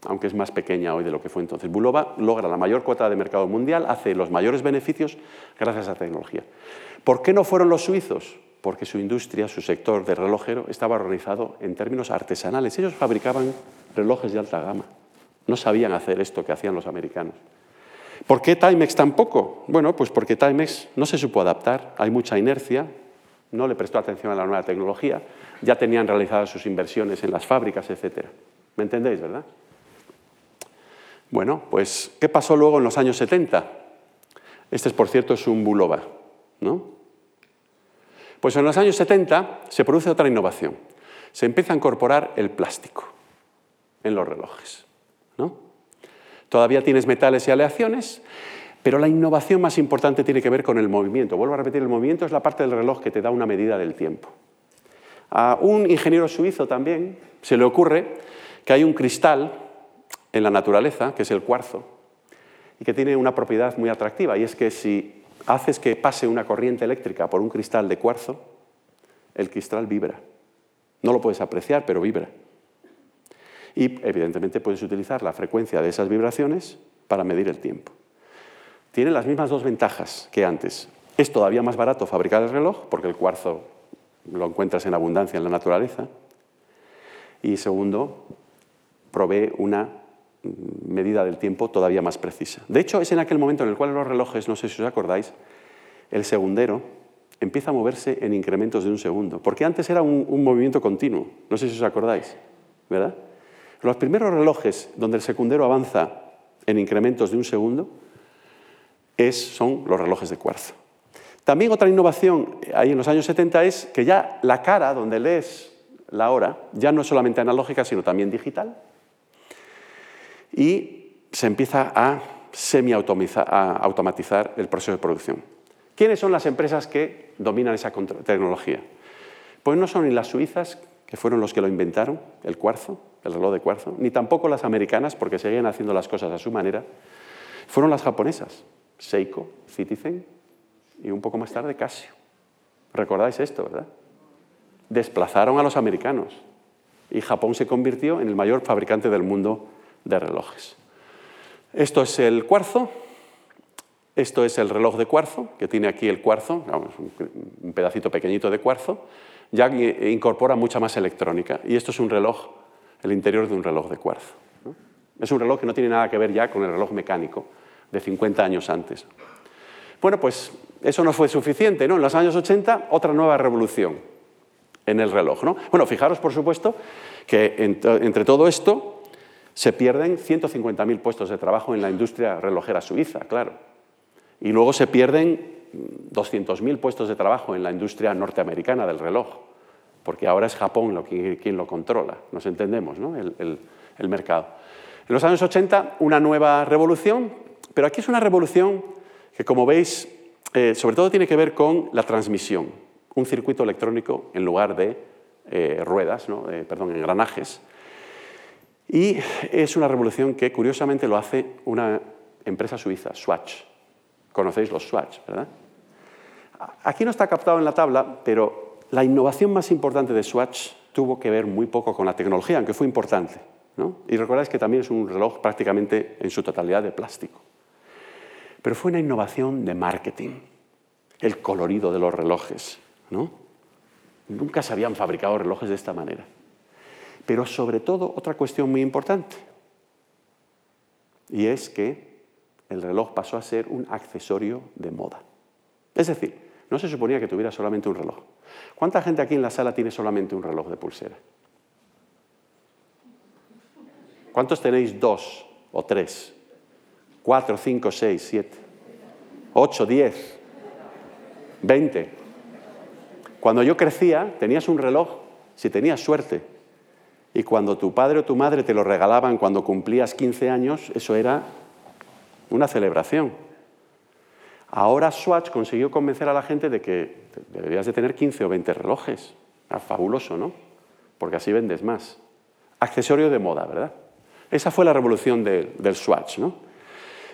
aunque es más pequeña hoy de lo que fue entonces. Bulova logra la mayor cuota de mercado mundial, hace los mayores beneficios gracias a esa tecnología. ¿Por qué no fueron los suizos? Porque su industria, su sector de relojero, estaba organizado en términos artesanales. Ellos fabricaban relojes de alta gama. No sabían hacer esto que hacían los americanos. ¿Por qué Timex tampoco? Bueno, pues porque Timex no se supo adaptar, hay mucha inercia, no le prestó atención a la nueva tecnología, ya tenían realizadas sus inversiones en las fábricas, etc. ¿Me entendéis, verdad? Bueno, pues, ¿qué pasó luego en los años 70? Este, por cierto, es un Bulova, ¿no? Pues en los años 70 se produce otra innovación. Se empieza a incorporar el plástico en los relojes. Todavía tienes metales y aleaciones, pero la innovación más importante tiene que ver con el movimiento. Vuelvo a repetir, el movimiento es la parte del reloj que te da una medida del tiempo. A un ingeniero suizo también se le ocurre que hay un cristal en la naturaleza, que es el cuarzo, y que tiene una propiedad muy atractiva, y es que si haces que pase una corriente eléctrica por un cristal de cuarzo, el cristal vibra. No lo puedes apreciar, pero vibra. Y evidentemente puedes utilizar la frecuencia de esas vibraciones para medir el tiempo. Tiene las mismas dos ventajas que antes. Es todavía más barato fabricar el reloj, porque el cuarzo lo encuentras en abundancia en la naturaleza. Y segundo, provee una medida del tiempo todavía más precisa. De hecho, es en aquel momento en el cual los relojes, no sé si os acordáis, el segundero empieza a moverse en incrementos de un segundo, porque antes era un, un movimiento continuo, no sé si os acordáis, ¿verdad? Los primeros relojes donde el secundero avanza en incrementos de un segundo son los relojes de cuarzo. También otra innovación ahí en los años 70 es que ya la cara donde lees la hora ya no es solamente analógica, sino también digital. Y se empieza a semi-automatizar el proceso de producción. ¿Quiénes son las empresas que dominan esa tecnología? Pues no son ni las suizas, que fueron los que lo inventaron, el cuarzo, el reloj de cuarzo, ni tampoco las americanas, porque seguían haciendo las cosas a su manera, fueron las japonesas, Seiko, Citizen y un poco más tarde Casio. ¿Recordáis esto, verdad? Desplazaron a los americanos y Japón se convirtió en el mayor fabricante del mundo de relojes. Esto es el cuarzo, esto es el reloj de cuarzo, que tiene aquí el cuarzo, un pedacito pequeñito de cuarzo, ya incorpora mucha más electrónica. Y esto es un reloj el interior de un reloj de cuarzo. Es un reloj que no tiene nada que ver ya con el reloj mecánico de 50 años antes. Bueno, pues eso no fue suficiente, ¿no? En los años 80, otra nueva revolución en el reloj, ¿no? Bueno, fijaros, por supuesto, que entre todo esto se pierden 150.000 puestos de trabajo en la industria relojera suiza, claro. Y luego se pierden 200.000 puestos de trabajo en la industria norteamericana del reloj porque ahora es Japón quien lo controla, nos entendemos, ¿no? el, mercado. En los años 80, una nueva revolución, pero aquí es una revolución que, como veis, eh, sobre todo tiene que ver con la transmisión, un circuito electrónico en lugar de eh, ruedas, perdón, engranajes. Y es una revolución que, curiosamente, lo hace una empresa suiza, Swatch. Conocéis los Swatch, ¿verdad? Aquí no está captado en la tabla, pero la innovación más importante de Swatch tuvo que ver muy poco con la tecnología, aunque fue importante. Y recordáis que también es un reloj prácticamente en su totalidad de plástico. Pero fue una innovación de marketing, el colorido de los relojes. Nunca se habían fabricado relojes de esta manera. Pero sobre todo, otra cuestión muy importante, y es que el reloj pasó a ser un accesorio de moda. Es decir, no se suponía que tuviera solamente un reloj. ¿Cuánta gente aquí en la sala tiene solamente un reloj de pulsera? ¿Cuántos tenéis dos o tres? ¿Cuatro, cinco, seis, siete? ¿Ocho, diez? ¿Veinte? Cuando yo crecía, tenías un reloj si tenías suerte. Y cuando tu padre o tu madre te lo regalaban cuando cumplías 15 años, eso era una celebración. Ahora Swatch consiguió convencer a la gente de que deberías de tener 15 o 20 relojes. Ah, fabuloso, ¿no? Porque así vendes más. Accesorio de moda, ¿verdad? Esa fue la revolución del Swatch, ¿no?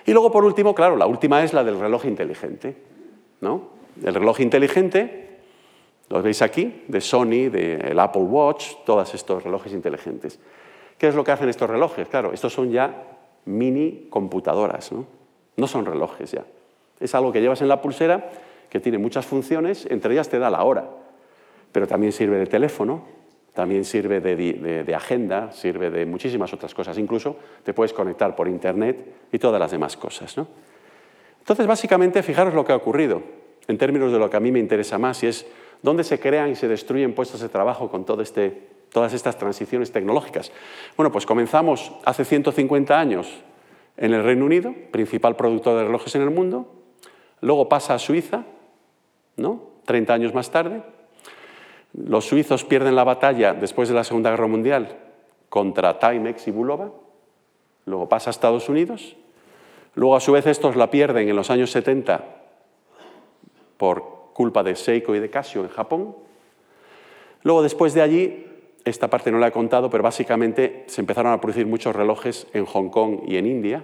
Y luego, por último, claro, la última es la del reloj inteligente, ¿no? El reloj inteligente, lo veis aquí, de Sony, del Apple Watch, todos estos relojes inteligentes. ¿Qué es lo que hacen estos relojes? Claro, estos son ya mini computadoras, ¿no? No son relojes ya. Es algo que llevas en la pulsera que tiene muchas funciones, entre ellas te da la hora, pero también sirve de teléfono, también sirve de, agenda, sirve de muchísimas otras cosas. Incluso te puedes conectar por Internet y todas las demás cosas. ¿no? Entonces, básicamente, fijaros lo que ha ocurrido en términos de lo que a mí me interesa más, y es dónde se crean y se destruyen puestos de trabajo con todo este, todas estas transiciones tecnológicas. Bueno, pues comenzamos hace 150 años en el Reino Unido, principal productor de relojes en el mundo, luego pasa a Suiza, ¿no? 30 años más tarde, los suizos pierden la batalla después de la Segunda Guerra Mundial contra Timex y Bulova, luego pasa a Estados Unidos, luego a su vez estos la pierden en los años 70 por culpa de Seiko y de Casio en Japón, luego después de allí, esta parte no la he contado, pero básicamente se empezaron a producir muchos relojes en Hong Kong y en India,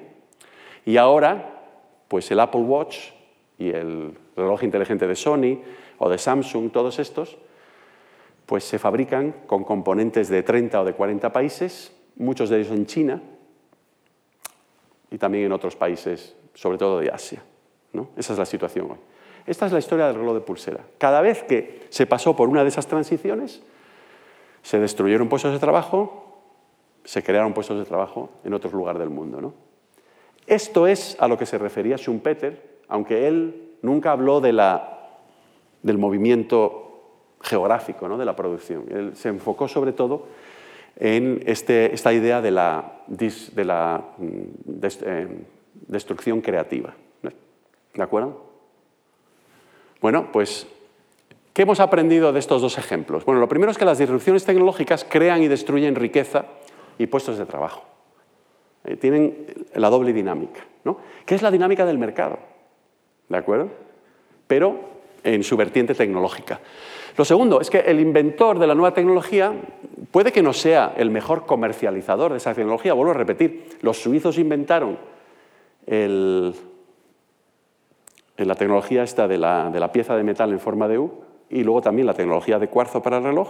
y ahora, pues el Apple Watch y el reloj inteligente de Sony o de Samsung, todos estos, pues se fabrican con componentes de 30 o de 40 países, muchos de ellos en China y también en otros países, sobre todo de Asia. ¿no? Esa es la situación hoy. Esta es la historia del reloj de pulsera. Cada vez que se pasó por una de esas transiciones, se destruyeron puestos de trabajo, se crearon puestos de trabajo en otros lugares del mundo. ¿no? Esto es a lo que se refería Schumpeter, aunque él nunca habló de la, del movimiento geográfico ¿no? de la producción. Él se enfocó sobre todo en este, esta idea de la, de la mm, eh, destrucción creativa. ¿De acuerdo? Bueno, pues, ¿qué hemos aprendido de estos dos ejemplos? Bueno, lo primero es que las disrupciones tecnológicas crean y destruyen riqueza y puestos de trabajo. Eh, tienen la doble dinámica. ¿no? ¿Qué es la dinámica del mercado? ¿De acuerdo? Pero en su vertiente tecnológica. Lo segundo es que el inventor de la nueva tecnología puede que no sea el mejor comercializador de esa tecnología. Vuelvo a repetir, los suizos inventaron la tecnología esta de la, de la pieza de metal en forma de U y luego también la tecnología de cuarzo para el reloj,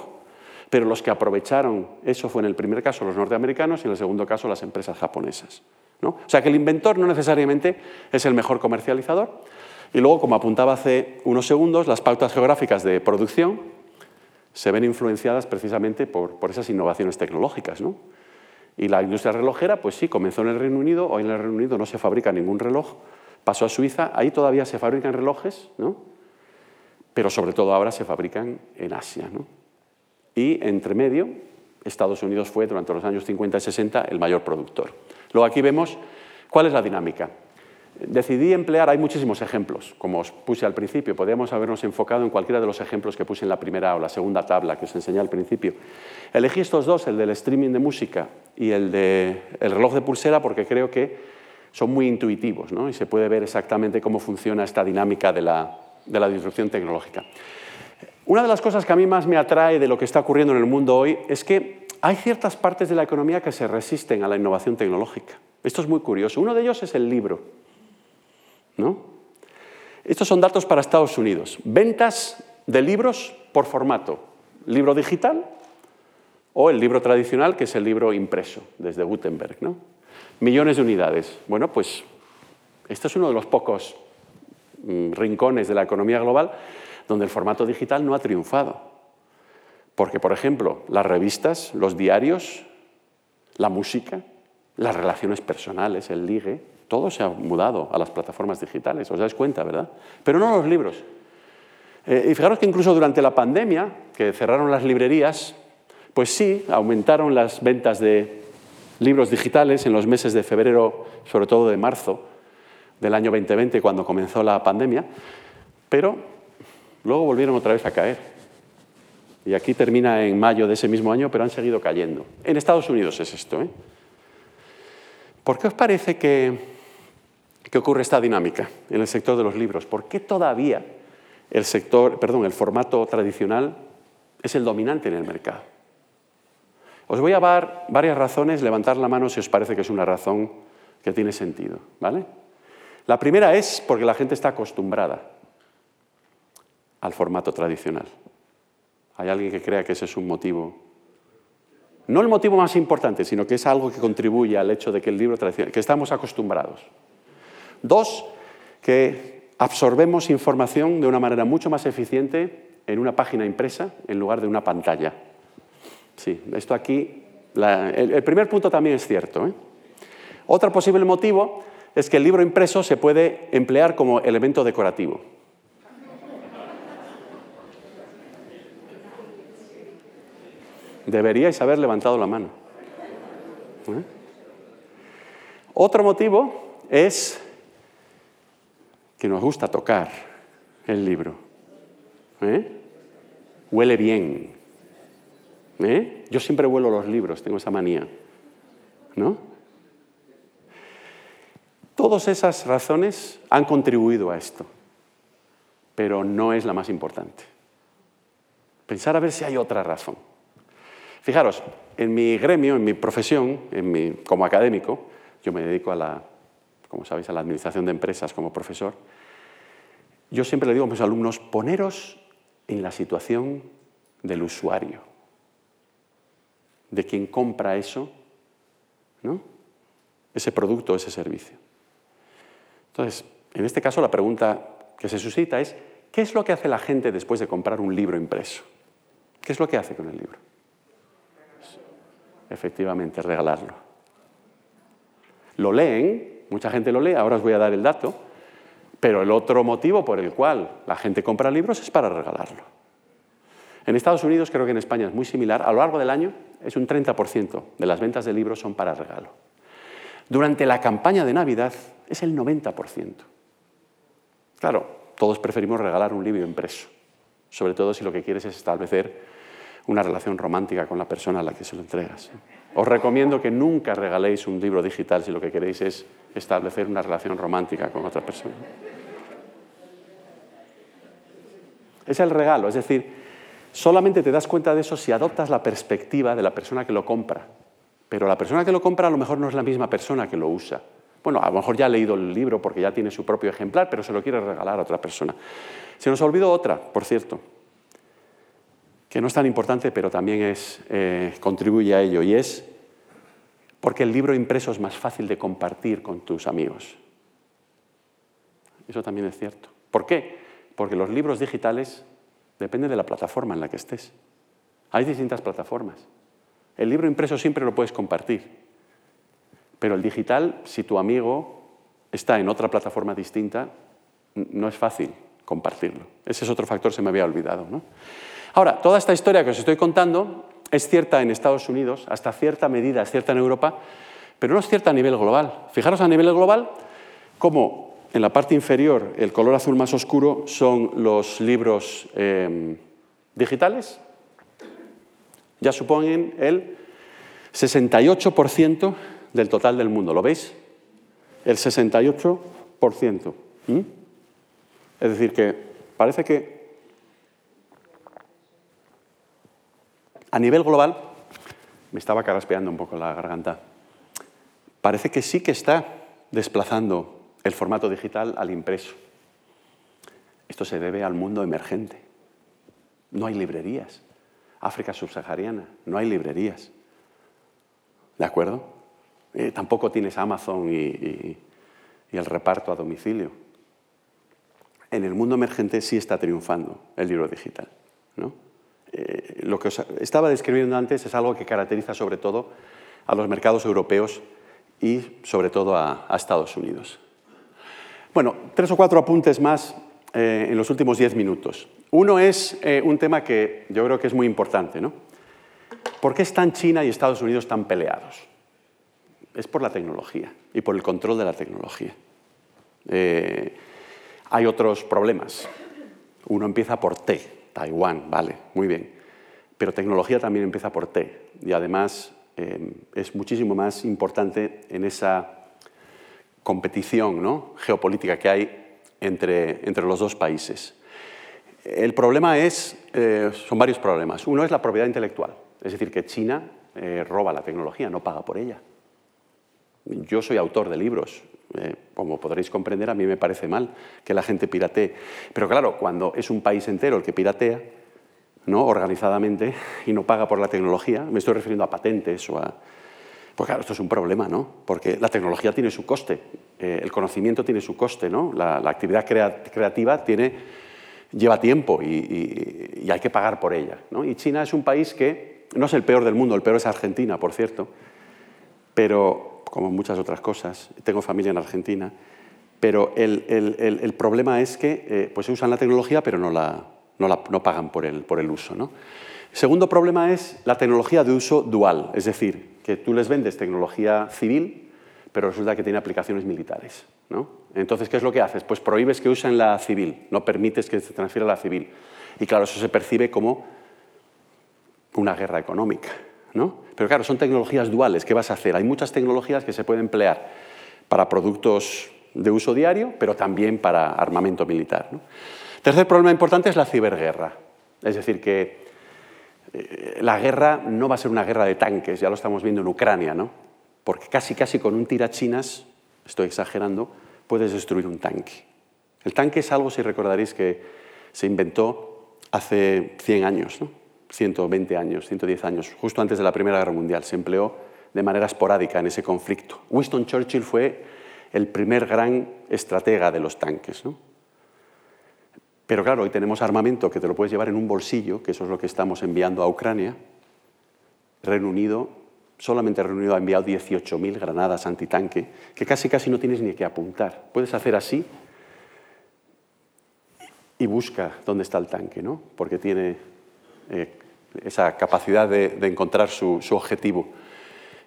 pero los que aprovecharon eso fue en el primer caso los norteamericanos y en el segundo caso las empresas japonesas. ¿no? O sea que el inventor no necesariamente es el mejor comercializador, y luego, como apuntaba hace unos segundos, las pautas geográficas de producción se ven influenciadas precisamente por, esas innovaciones tecnológicas. ¿no? Y la industria relojera, pues sí, comenzó en el Reino Unido, hoy en el Reino Unido no se fabrica ningún reloj, pasó a Suiza, ahí todavía se fabrican relojes, ¿no? Pero sobre todo ahora se fabrican en Asia. ¿no? Y entre medio, Estados Unidos fue durante los años 50 y 60 el mayor productor. Luego aquí vemos cuál es la dinámica. Decidí emplear, hay muchísimos ejemplos, como os puse al principio, podríamos habernos enfocado en cualquiera de los ejemplos que puse en la primera o la segunda tabla que os enseñé al principio. Elegí estos dos, el del streaming de música y el del reloj de pulsera, porque creo que son muy intuitivos ¿no? y se puede ver exactamente cómo funciona esta dinámica de la, de la disrupción tecnológica. Una de las cosas que a mí más me atrae de lo que está ocurriendo en el mundo hoy es que hay ciertas partes de la economía que se resisten a la innovación tecnológica. Esto es muy curioso. Uno de ellos es el libro. Estos son datos para Estados Unidos. Ventas de libros por formato. Libro digital o el libro tradicional, que es el libro impreso, desde Gutenberg. ¿no? Millones de unidades. Bueno, pues este es uno de los pocos rincones de la economía global donde el formato digital no ha triunfado. Porque, por ejemplo, las revistas, los diarios, la música, las relaciones personales, el ligue, todo se ha mudado a las plataformas digitales, os dais cuenta, ¿verdad? Pero no los libros. Eh, y fijaros que incluso durante la pandemia, que cerraron las librerías, pues sí, aumentaron las ventas de libros digitales en los meses de febrero, sobre todo de marzo del año 2020, cuando comenzó la pandemia, pero luego volvieron otra vez a caer. Y aquí termina en mayo de ese mismo año, pero han seguido cayendo. En Estados Unidos es esto. ¿eh? ¿Por qué os parece que, ocurre esta dinámica en el sector de los libros? ¿Por qué todavía el sector, perdón, el formato tradicional es el dominante en el mercado? Os voy a dar varias razones, levantar la mano si os parece que es una razón que tiene sentido. ¿vale? La primera es porque la gente está acostumbrada al formato tradicional. ¿Hay alguien que crea que ese es un motivo? No el motivo más importante, sino que es algo que contribuye al hecho de que el libro tradicional, que estamos acostumbrados. Dos, que absorbemos información de una manera mucho más eficiente en una página impresa en lugar de una pantalla. Sí, esto aquí, el, primer punto también es cierto. ¿eh? Otro posible motivo es que el libro impreso se puede emplear como elemento decorativo. Deberíais haber levantado la mano. ¿eh? Otro motivo es que nos gusta tocar el libro. ¿eh? Huele bien. ¿Eh? Yo siempre vuelo los libros, tengo esa manía. ¿No? Todas esas razones han contribuido a esto, pero no es la más importante. Pensar a ver si hay otra razón. Fijaros, en mi gremio, en mi profesión, como académico, yo me dedico a la, como sabéis, a la administración de empresas como profesor, yo siempre le digo a mis alumnos, poneros en la situación del usuario de quien compra eso, ¿no? ese producto, ese servicio. Entonces, en este caso la pregunta que se suscita es, ¿qué es lo que hace la gente después de comprar un libro impreso? ¿Qué es lo que hace con el libro? Efectivamente, regalarlo. Lo leen, mucha gente lo lee, ahora os voy a dar el dato, pero el otro motivo por el cual la gente compra libros es para regalarlo. En Estados Unidos, creo que en España es muy similar, a lo largo del año es un 30% de las ventas de libros son para regalo. Durante la campaña de Navidad es el 90%. Claro, todos preferimos regalar un libro impreso, sobre todo si lo que quieres es establecer una relación romántica con la persona a la que se lo entregas. Os recomiendo que nunca regaléis un libro digital si lo que queréis es establecer una relación romántica con otra persona. Es el regalo, es decir, Solamente te das cuenta de eso si adoptas la perspectiva de la persona que lo compra. Pero la persona que lo compra a lo mejor no es la misma persona que lo usa. Bueno, a lo mejor ya ha leído el libro porque ya tiene su propio ejemplar, pero se lo quiere regalar a otra persona. Se nos olvidó otra, por cierto, que no es tan importante, pero también es, eh, contribuye a ello, y es porque el libro impreso es más fácil de compartir con tus amigos. Eso también es cierto. ¿Por qué? Porque los libros digitales Depende de la plataforma en la que estés. Hay distintas plataformas. El libro impreso siempre lo puedes compartir, pero el digital, si tu amigo está en otra plataforma distinta, no es fácil compartirlo. Ese es otro factor, se me había olvidado. Ahora, toda esta historia que os estoy contando es cierta en Estados Unidos, hasta cierta medida es cierta en Europa, pero no es cierta a nivel global. Fijaros a nivel global cómo en la parte inferior, el color azul más oscuro son los libros em, digitales. Ya suponen el 68% del total del mundo. ¿Lo veis? El 68%. Es decir, que parece que a nivel global, me estaba carraspeando un poco la garganta, parece que sí que está desplazando el formato digital al impreso. Esto se debe al mundo emergente. No hay librerías. África subsahariana, no hay librerías. ¿De acuerdo? Eh, tampoco tienes Amazon y, el reparto a domicilio. En el mundo emergente sí está triunfando el libro digital. ¿no? eh, lo que os estaba describiendo antes es algo que caracteriza sobre todo a los mercados europeos y sobre todo a, Estados Unidos. Bueno, tres o cuatro apuntes más eh, en los últimos diez minutos. Uno es eh, un tema que yo creo que es muy importante. ¿no? ¿Por qué están China y Estados Unidos tan peleados? Es por la tecnología y por el control de la tecnología. hay otros problemas. Uno empieza por T, Taiwán, vale, muy bien. Pero tecnología también empieza por T y además eh, es muchísimo más importante en esa competición geopolítica que hay entre, entre, los dos países. El problema es, eh, son varios problemas. Uno es la propiedad intelectual, es decir, que China eh, roba la tecnología, no paga por ella. Yo soy autor de libros, como podréis comprender, a mí me parece mal que la gente piratee. Pero claro, cuando es un país entero el que piratea, ¿no? organizadamente, y no paga por la tecnología, me estoy refiriendo a patentes o a... Pues claro, esto es un problema, ¿no? Porque la tecnología tiene su coste, eh, el conocimiento tiene su coste, ¿no? La, actividad creativa tiene, lleva tiempo y, hay que pagar por ella, ¿no? Y China es un país que no es el peor del mundo, el peor es Argentina, por cierto, pero como muchas otras cosas. Tengo familia en Argentina. Pero el, problema es que eh, pues usan la tecnología, pero no, la, no, pagan por el, por el uso. ¿no? Segundo problema es la tecnología de uso dual, es decir, que tú les vendes tecnología civil, pero resulta que tiene aplicaciones militares. ¿no? Entonces, ¿qué es lo que haces? Pues prohíbes que usen la civil, no permites que se transfiera la civil. Y claro, eso se percibe como una guerra económica. Pero claro, son tecnologías duales. ¿Qué vas a hacer? Hay muchas tecnologías que se pueden emplear para productos de uso diario, pero también para armamento militar. Tercer problema importante es la ciberguerra. Es decir, que eh, la guerra no va a ser una guerra de tanques, ya lo estamos viendo en Ucrania, ¿no? porque casi casi con un tirachinas, estoy exagerando, puedes destruir un tanque. El tanque es algo, si recordaréis, que se inventó hace 100 años. ¿no? 120 años, 110 años, justo antes de la Primera Guerra Mundial. Se empleó de manera esporádica en ese conflicto. Winston Churchill fue el primer gran estratega de los tanques. Pero claro, hoy tenemos armamento que te lo puedes llevar en un bolsillo, que eso es lo que estamos enviando a Ucrania. Reino Unido, solamente Reino Unido ha enviado 18.000 granadas antitanque, que casi casi no tienes ni que apuntar. Puedes hacer así y busca dónde está el tanque, ¿no? porque tiene eh, esa capacidad de, encontrar su, objetivo.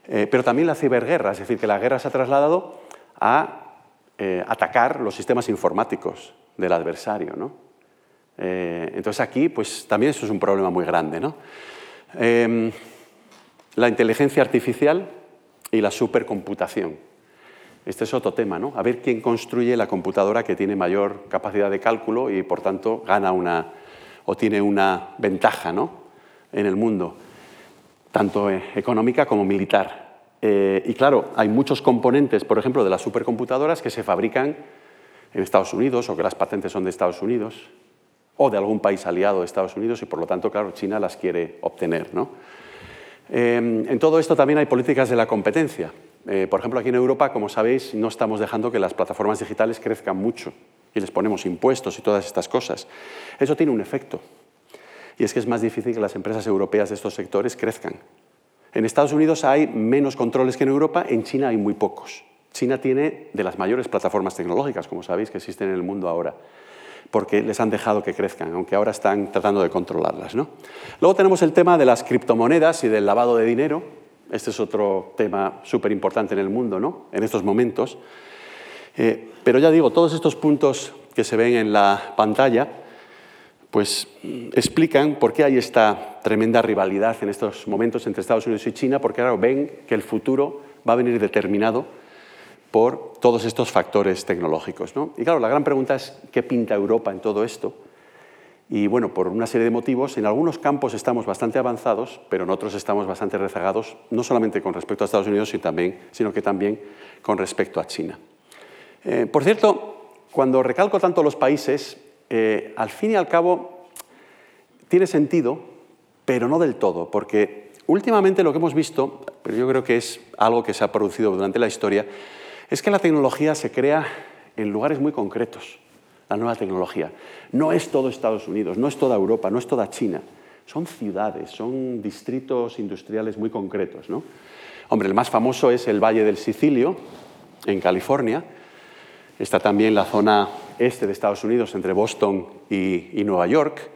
Eh, pero también la ciberguerra, es decir, que la guerra se ha trasladado a eh, atacar los sistemas informáticos del adversario. ¿no? entonces aquí, pues también eso es un problema muy grande. ¿no? La inteligencia artificial y la supercomputación. Este es otro tema, ¿no? A ver quién construye la computadora que tiene mayor capacidad de cálculo y, por tanto, gana una, o tiene una ventaja ¿no? en el mundo, tanto eh, económica como militar. Eh, y claro, hay muchos componentes, por ejemplo, de las supercomputadoras que se fabrican en Estados Unidos o que las patentes son de Estados Unidos o de algún país aliado de Estados Unidos y por lo tanto, claro, China las quiere obtener. ¿no? Em, en todo esto también hay políticas de la competencia. Eh, por ejemplo, aquí en Europa, como sabéis, no estamos dejando que las plataformas digitales crezcan mucho y les ponemos impuestos y todas estas cosas. Eso tiene un efecto, y es que es más difícil que las empresas europeas de estos sectores crezcan. En Estados Unidos hay menos controles que en Europa, en China hay muy pocos. China tiene de las mayores plataformas tecnológicas, como sabéis, que existen en el mundo ahora, porque les han dejado que crezcan, aunque ahora están tratando de controlarlas. ¿no? Luego tenemos el tema de las criptomonedas y del lavado de dinero. Este es otro tema súper importante en el mundo, ¿no? en estos momentos. Eh, pero ya digo, todos estos puntos que se ven en la pantalla, pues explican por qué hay esta tremenda rivalidad en estos momentos entre Estados Unidos y China, porque ahora ven que el futuro va a venir determinado por todos estos factores tecnológicos. ¿no? Y claro, la gran pregunta es qué pinta Europa en todo esto. Y bueno, por una serie de motivos, en algunos campos estamos bastante avanzados, pero en otros estamos bastante rezagados, no solamente con respecto a Estados Unidos, sino, también, sino que también con respecto a China. Eh, por cierto, cuando recalco tanto los países, eh, al fin y al cabo tiene sentido, pero no del todo, porque últimamente lo que hemos visto, pero yo creo que es algo que se ha producido durante la historia, es que la tecnología se crea en lugares muy concretos, la nueva tecnología. No es todo Estados Unidos, no es toda Europa, no es toda China. son ciudades, son distritos industriales muy concretos. ¿no? Hombre, el más famoso es el Valle del Sicilio, en California. Está también la zona este de Estados Unidos, entre Boston y, Nueva York.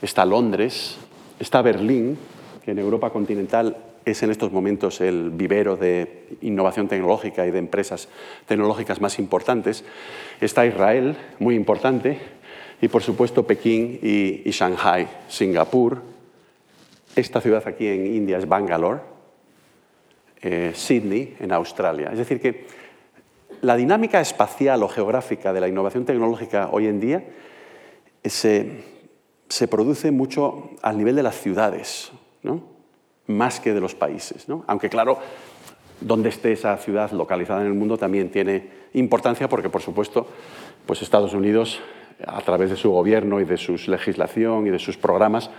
Está Londres, está Berlín, que en Europa continental es en estos momentos el vivero de innovación tecnológica y de empresas tecnológicas más importantes. Está Israel, muy importante, y por supuesto Pekín y, Shanghai, Singapur. Esta ciudad aquí en India es Bangalore, eh, Sydney en Australia. Es decir, que la dinámica espacial o geográfica de la innovación tecnológica hoy en día se, se produce mucho al nivel de las ciudades. ¿no? Más que de los países. Aunque claro, donde esté esa ciudad localizada en el mundo también tiene importancia porque, por supuesto, pues Estados Unidos, a través de su gobierno y de su legislación y de sus programas,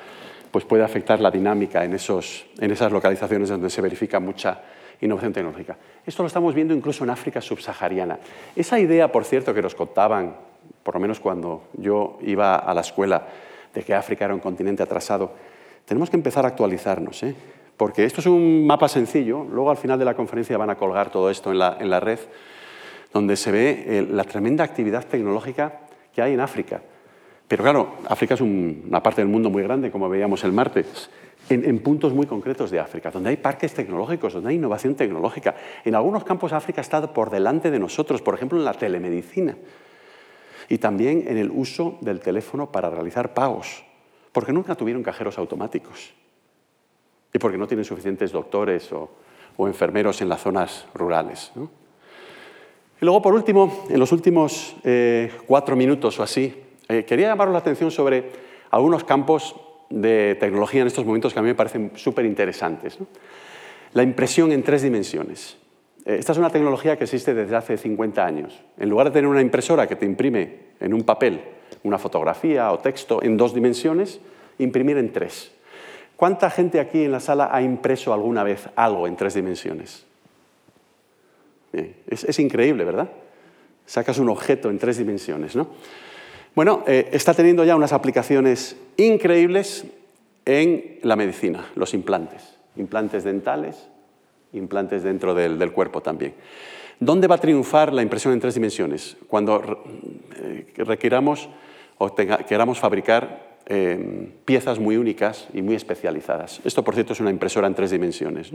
pues puede afectar la dinámica en, esos, en esas localizaciones donde se verifica mucha innovación tecnológica. Esto lo estamos viendo incluso en África subsahariana. Esa idea, por cierto, que nos contaban, por lo menos cuando yo iba a la escuela, de que África era un continente atrasado, tenemos que empezar a actualizarnos. ¿eh? Porque esto es un mapa sencillo, luego al final de la conferencia van a colgar todo esto en la, red, donde se ve eh, la tremenda actividad tecnológica que hay en África. Pero claro, África es una parte del mundo muy grande, como veíamos el martes, en, puntos muy concretos de África, donde hay parques tecnológicos, donde hay innovación tecnológica. En algunos campos África estado por delante de nosotros, por ejemplo en la telemedicina y también en el uso del teléfono para realizar pagos, porque nunca tuvieron cajeros automáticos y porque no tienen suficientes doctores o, enfermeros en las zonas rurales. Y luego, por último, en los últimos eh, cuatro minutos o así, eh, quería llamaros la atención sobre algunos campos de tecnología en estos momentos que a mí me parecen súper interesantes. La impresión en tres dimensiones. Eh, esta es una tecnología que existe desde hace 50 años. En lugar de tener una impresora que te imprime en un papel una fotografía o texto en dos dimensiones, imprimir en tres. ¿Cuánta gente aquí en la sala ha impreso alguna vez algo en tres dimensiones? Es, increíble, ¿verdad? Sacas un objeto en tres dimensiones, ¿no? Bueno, eh, está teniendo ya unas aplicaciones increíbles en la medicina, los implantes, implantes dentales, implantes dentro del, cuerpo también. ¿Dónde va a triunfar la impresión en tres dimensiones? Cuando eh, requiramos o queramos fabricar Em, piezas muy únicas y muy especializadas. Esto, por cierto, es una impresora en tres dimensiones.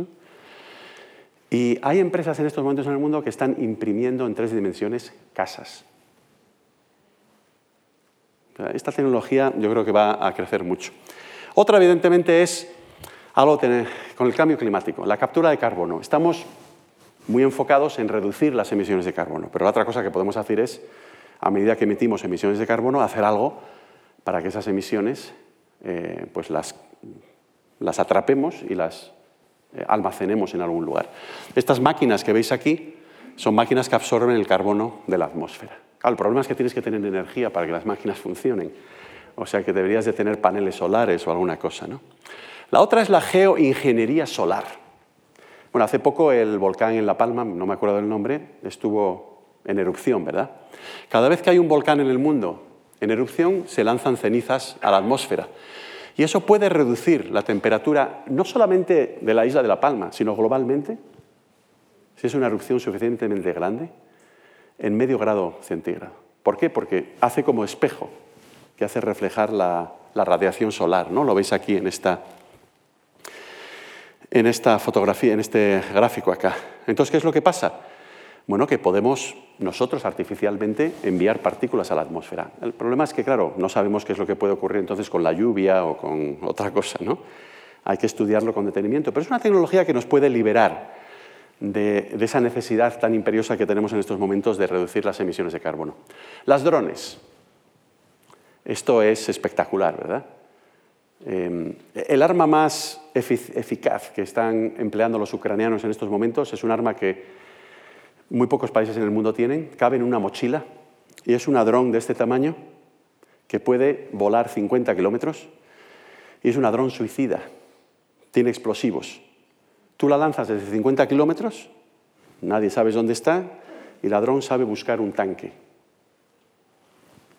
Y hay empresas en estos momentos en el mundo que están imprimiendo en tres dimensiones casas. Esta tecnología yo creo que va a crecer mucho. Otra, evidentemente, es algo con el cambio climático, la captura de carbono. Estamos muy enfocados en reducir las emisiones de carbono, pero la otra cosa que podemos hacer es, a medida que emitimos emisiones de carbono, hacer algo para que esas emisiones eh, pues las, las, atrapemos y las eh, almacenemos en algún lugar. Estas máquinas que veis aquí son máquinas que absorben el carbono de la atmósfera. el problema es que tienes que tener energía para que las máquinas funcionen. O sea que deberías de tener paneles solares o alguna cosa. ¿no? La otra es la geoingeniería solar. Bueno, hace poco el volcán en La Palma, no me acuerdo del nombre, estuvo en erupción, ¿verdad? Cada vez que hay un volcán en el mundo en erupción se lanzan cenizas a la atmósfera. Y eso puede reducir la temperatura no solamente de la isla de La Palma, sino globalmente, si es una erupción suficientemente grande, en medio grado centígrado. ¿Por qué? Porque hace como espejo, que hace reflejar la, radiación solar. ¿no? Lo veis aquí en esta, en esta fotografía, en este gráfico acá. Entonces, ¿qué es lo que pasa? Bueno, que podemos nosotros artificialmente enviar partículas a la atmósfera. El problema es que, claro, no sabemos qué es lo que puede ocurrir entonces con la lluvia o con <laughs> otra cosa, ¿no? Hay que estudiarlo con detenimiento, pero es una tecnología que nos puede liberar de, esa necesidad tan imperiosa que tenemos en estos momentos de reducir las emisiones de carbono. Las drones. Esto es espectacular, ¿verdad? Eh, el arma más eficaz que están empleando los ucranianos en estos momentos es un arma que muy pocos países en el mundo tienen, cabe en una mochila y es una dron de este tamaño que puede volar 50 kilómetros y es una dron suicida, tiene explosivos. Tú la lanzas desde 50 kilómetros, nadie sabe dónde está y la dron sabe buscar un tanque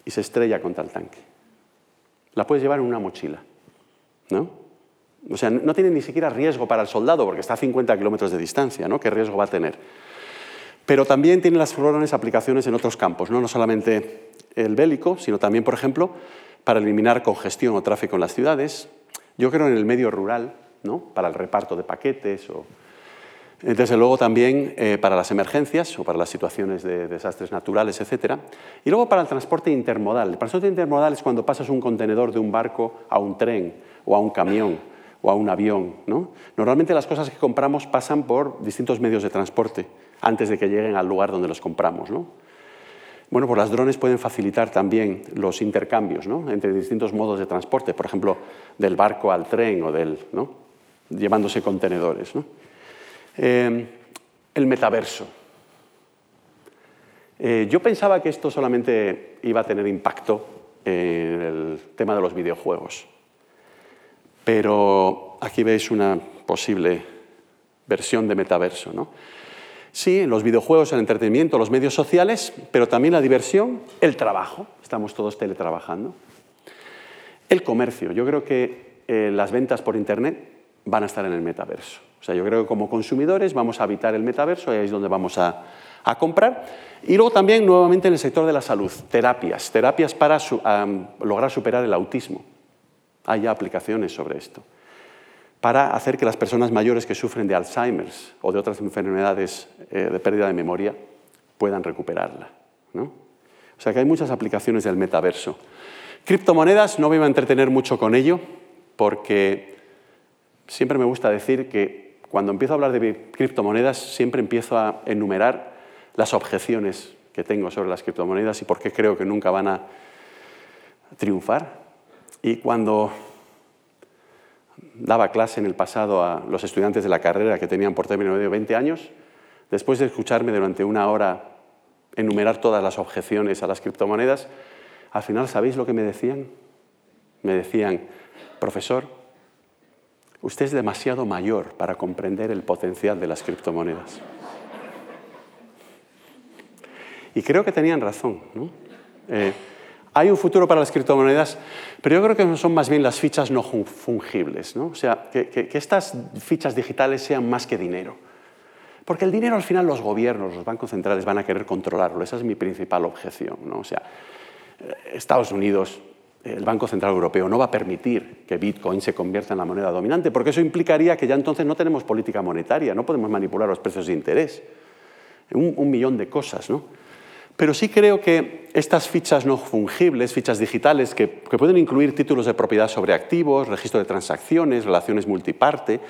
y se estrella contra el tanque. La puedes llevar en una mochila. ¿no? O sea, no tiene ni siquiera riesgo para el soldado porque está a 50 kilómetros de distancia, ¿no? ¿Qué riesgo va a tener? Pero también tiene las drones aplicaciones en otros campos, ¿no? no solamente el bélico, sino también, por ejemplo, para eliminar congestión o tráfico en las ciudades. Yo creo en el medio rural, ¿no? para el reparto de paquetes o desde luego también eh, para las emergencias o para las situaciones de desastres naturales, etc. Y luego para el transporte intermodal. El transporte intermodal es cuando pasas un contenedor de un barco a un tren o a un camión o a un avión. ¿no? Normalmente las cosas que compramos pasan por distintos medios de transporte antes de que lleguen al lugar donde los compramos. ¿no? Bueno, pues las drones pueden facilitar también los intercambios entre distintos modos de transporte, por ejemplo, del barco al tren o del, ¿no? llevándose contenedores. Eh, el metaverso. Eh, yo pensaba que esto solamente iba a tener impacto en el tema de los videojuegos, pero aquí veis una posible versión de metaverso. ¿no? Sí, en los videojuegos, el entretenimiento, los medios sociales, pero también la diversión, el trabajo, estamos todos teletrabajando, el comercio. Yo creo que eh, las ventas por Internet van a estar en el metaverso. O sea, yo creo que como consumidores vamos a habitar el metaverso y ahí es donde vamos a, comprar. Y luego también nuevamente en el sector de la salud, terapias, terapias para lograr superar el autismo. Hay aplicaciones sobre esto. Para hacer que las personas mayores que sufren de Alzheimer o de otras enfermedades eh, de pérdida de memoria puedan recuperarla. ¿no? O sea que hay muchas aplicaciones del metaverso. Criptomonedas, no me iba a entretener mucho con ello, porque siempre me gusta decir que cuando empiezo a hablar de criptomonedas siempre empiezo a enumerar las objeciones que tengo sobre las criptomonedas y por qué creo que nunca van a triunfar. Y cuando daba clase en el pasado a los estudiantes de la carrera que tenían por término medio 20 años, después de escucharme durante una hora enumerar todas las objeciones a las criptomonedas, al final, ¿sabéis lo que me decían? Me decían, profesor, Usted es demasiado mayor para comprender el potencial de las criptomonedas. Y creo que tenían razón. Eh, hay un futuro para las criptomonedas, pero yo creo que son más bien las fichas no fungibles. O sea, que, estas fichas digitales sean más que dinero. Porque el dinero al final los gobiernos, los bancos centrales van a querer controlarlo. Esa es mi principal objeción. O sea, eh, Estados Unidos el Banco Central Europeo no va a permitir que Bitcoin se convierta en la moneda dominante, porque eso implicaría que ya entonces no tenemos política monetaria, no podemos manipular los precios de interés. Un, millón de cosas, ¿no? Pero sí creo que estas fichas no fungibles, fichas digitales, que, pueden incluir títulos de propiedad sobre activos, registro de transacciones, relaciones multiparte,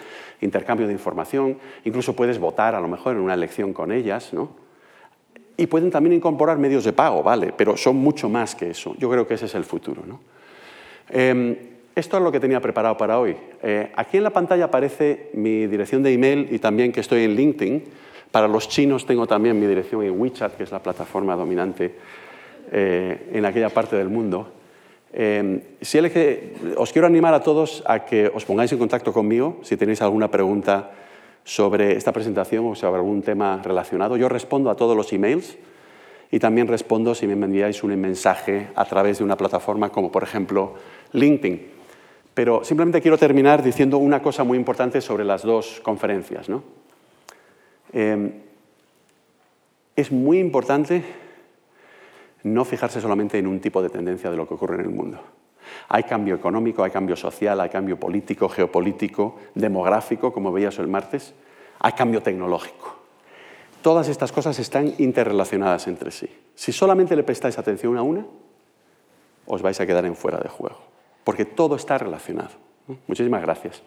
intercambio de información, incluso puedes votar a lo mejor en una elección con ellas, ¿no? Y pueden también incorporar medios de pago, ¿vale? Pero son mucho más que eso. Yo creo que ese es el futuro. ¿no? Em, esto es lo que tenía preparado para hoy. Eh, aquí en la pantalla aparece mi dirección de email y también que estoy en LinkedIn. Para los chinos tengo también mi dirección en WeChat, que es la plataforma dominante eh, en aquella parte del mundo. Em, si os quiero animar a todos a que os pongáis en contacto conmigo si tenéis alguna pregunta sobre esta presentación o sobre algún tema relacionado. Yo respondo a todos los emails y también respondo si me enviáis un mensaje a través de una plataforma como por ejemplo LinkedIn. Pero simplemente quiero terminar diciendo una cosa muy importante sobre las dos conferencias. Em, es muy importante no fijarse solamente en un tipo de tendencia de lo que ocurre en el mundo. Hay cambio económico, hay cambio social, hay cambio político, geopolítico, demográfico, como veías el martes, hay cambio tecnológico. Todas estas cosas están interrelacionadas entre sí. Si solamente le prestáis atención a una, os vais a quedar en fuera de juego, porque todo está relacionado. Muchísimas gracias.